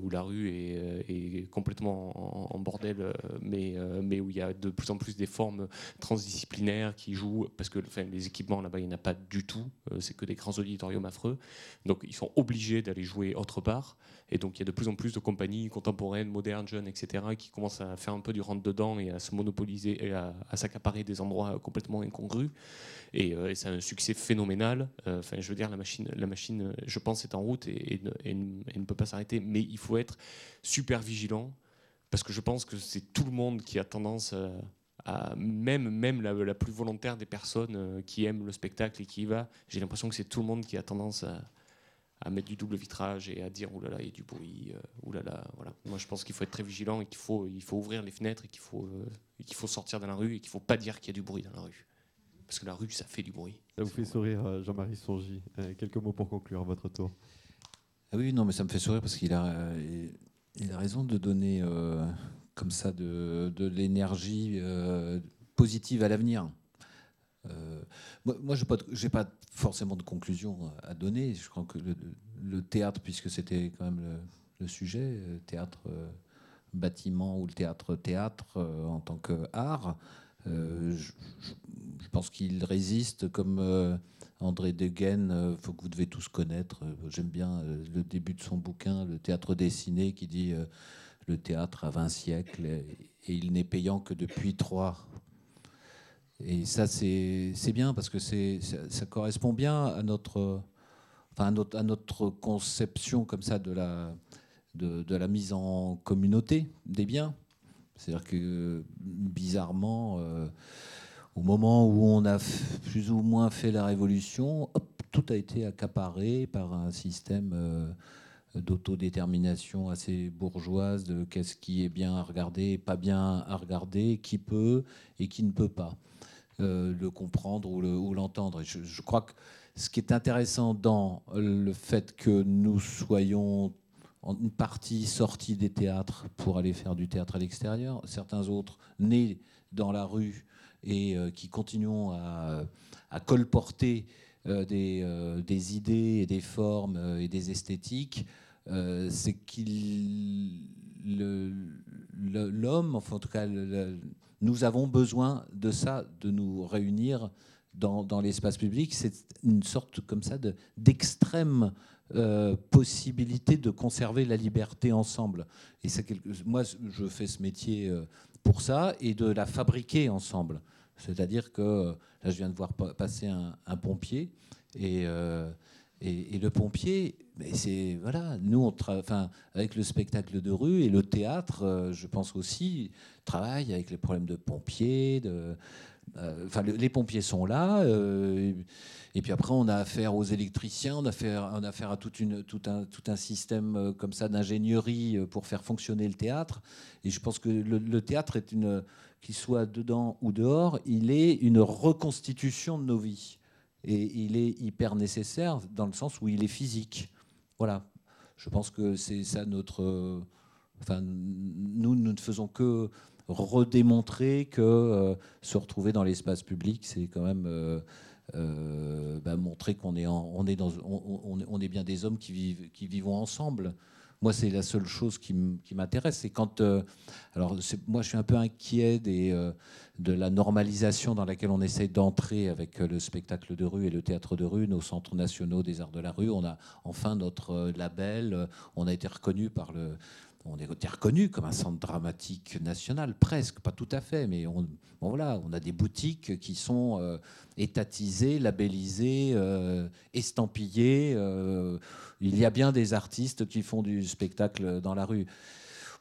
où la rue est, est complètement en, bordel, mais, mais où il y a de plus en plus des formes transdisciplinaires qui jouent, parce que enfin, les équipements là-bas, il n'y en a pas du tout, c'est que des grands auditoriums affreux. Donc ils sont obligés d'aller jouer autre part. Et donc il y a de plus en plus de compagnies contemporaines, modernes, jeunes, etc., qui commencent à faire un peu du rentre-dedans et à se monopoliser et à, s'accaparer des endroits complètement incongrus. Et, euh, c'est un succès phénoménal. Euh, enfin, je veux dire, la machine, la machine, je pense, est en route et, ne peut pas s'arrêter. Mais il faut être super vigilant parce que je pense que c'est tout le monde qui a tendance à, même, même la, la, plus volontaire des personnes euh, qui aiment le spectacle et qui y va, j'ai l'impression que c'est tout le monde qui a tendance à, à mettre du double vitrage et à dire oulala, il y a du bruit, oulala, voilà. Moi, je pense qu'il faut être très vigilant et qu'il faut, il faut ouvrir les fenêtres et qu'il faut, qu'il faut sortir dans la rue et qu'il ne faut pas dire qu'il y a du bruit dans la rue. Parce que la rue, ça fait du bruit. Ça vous fait sourire, Jean-Marie Songy. quelques mots pour conclure à votre tour. Ah oui, non, mais ça me fait sourire parce qu'il a, il a raison de donner comme ça de, de l'énergie positive à l'avenir. Euh, moi, je n'ai pas, forcément de conclusion à donner. Je crois que le, théâtre, puisque c'était quand même le, sujet, euh, théâtre euh, bâtiment ou le théâtre théâtre en tant qu'art, je, je, pense qu'il résiste comme André Degaine, faut que vous devez tous connaître. J'aime bien le début de son bouquin, Le théâtre dessiné, qui dit le théâtre a 20 siècles et, et il n'est payant que depuis trois et ça, c'est bien parce que ça, correspond bien à notre, enfin, à notre, conception comme ça de la, de, la mise en communauté des biens. C'est-à-dire que bizarrement, euh, au moment où on a plus ou moins fait la révolution, tout a été accaparé par un système euh, d'autodétermination assez bourgeoise de qu'est-ce qui est bien à regarder pas bien à regarder, qui peut et qui ne peut pas. Euh, le comprendre ou l'entendre. je, crois que ce qui est intéressant dans le fait que nous soyons en une partie sortis des théâtres pour aller faire du théâtre à l'extérieur, certains autres nés dans la rue et euh, qui continuons à, colporter euh, des, idées et des formes et des esthétiques, c'est qu'il l'homme, enfin en tout cas nous avons besoin de ça, de nous réunir dans, l'espace public. C'est une sorte comme ça d'extrême euh, possibilité de conserver la liberté ensemble. Et moi, je fais ce métier euh, pour ça et de la fabriquer ensemble. C'est-à-dire que là, je viens de voir passer un, pompier et, euh, et, le pompier, c'est voilà, nous, on enfin, avec le spectacle de rue et le théâtre, euh, je pense aussi, travaille avec les problèmes de pompiers. Euh, enfin, les pompiers sont là, euh, et puis après, on a affaire aux électriciens, on a affaire, à tout un système comme ça d'ingénierie pour faire fonctionner le théâtre. Et je pense que le, le théâtre est une, qu'il soit dedans ou dehors, il est une reconstitution de nos vies. Et il est hyper nécessaire dans le sens où il est physique. Voilà. Je pense que c'est ça notre. Enfin, nous, nous ne faisons que redémontrer que euh, se retrouver dans l'espace public, c'est quand même euh, euh, bah, montrer qu'on est, on est, dans, on, est bien des hommes qui vivent, qui vivons ensemble. Moi, c'est la seule chose qui m'intéresse. C'est quand. Euh, alors, moi, je suis un peu inquiet des, euh, de la normalisation dans laquelle on essaie d'entrer avec euh, le spectacle de rue et le théâtre de rue, nos centres nationaux des arts de la rue. On a enfin notre label. On a été reconnu par le on est reconnu comme un centre dramatique national, presque, pas tout à fait, mais on, voilà, on a des boutiques qui sont euh, étatisées, labellisées, euh, estampillées. Euh, il y a bien des artistes qui font du spectacle dans la rue.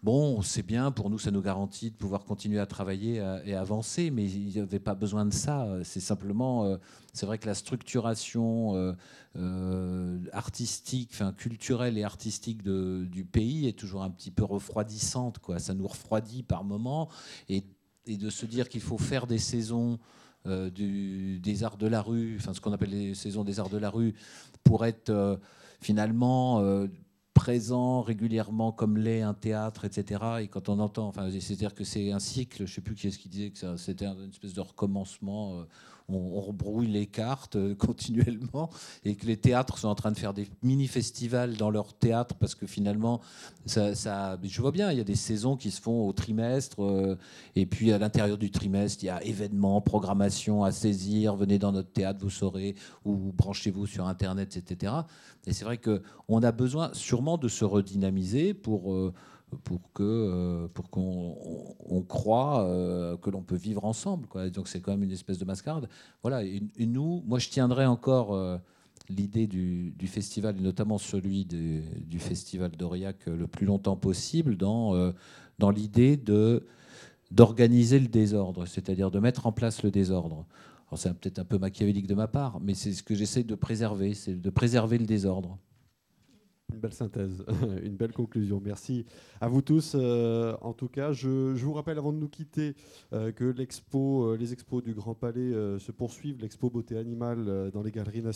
Bon, c'est bien, pour nous, ça nous garantit de pouvoir continuer à travailler et avancer, mais il n'y avait pas besoin de ça. C'est simplement, euh, c'est vrai que la structuration euh, euh, artistique, enfin culturelle et artistique du pays est toujours un petit peu refroidissante. Quoi. Ça nous refroidit par moments. Et, de se dire qu'il faut faire des saisons des arts de la rue, enfin ce qu'on appelle les saisons des arts de la rue, pour être finalement présent régulièrement comme l'est un théâtre, etc. Et quand on entend, enfin, c'est-à-dire que c'est un cycle, je ne sais plus qui est-ce qui disait que c'était une espèce de recommencement. On, rebrouille les cartes euh, continuellement et que les théâtres sont en train de faire des mini-festivals dans leur théâtre parce que finalement, ça, ça, je vois bien, il y a des saisons qui se font au trimestre euh, et puis à l'intérieur du trimestre, il y a événements, programmation à saisir, venez dans notre théâtre, vous saurez, ou branchez-vous sur Internet, etc. Et c'est vrai qu'on a besoin sûrement de se redynamiser pour... Euh, pour que euh, pour qu'on croit euh, que l'on peut vivre ensemble. Quoi. Donc c'est quand même une espèce de mascarade. Voilà. Et, nous, moi, je tiendrai encore euh, l'idée du, festival, et notamment celui du festival d'Aurillac, le plus longtemps possible, dans dans l'idée de d'organiser le désordre, c'est-à-dire de mettre en place le désordre. c'est peut-être un peu machiavélique de ma part, mais c'est ce que j'essaie de préserver, c'est de préserver le désordre. Une belle synthèse, une belle conclusion. Merci à vous tous. Euh, en tout cas, je, je, vous rappelle avant de nous quitter euh, que euh, les expos du Grand Palais se poursuivent. L'expo beauté animale dans les galeries nationales.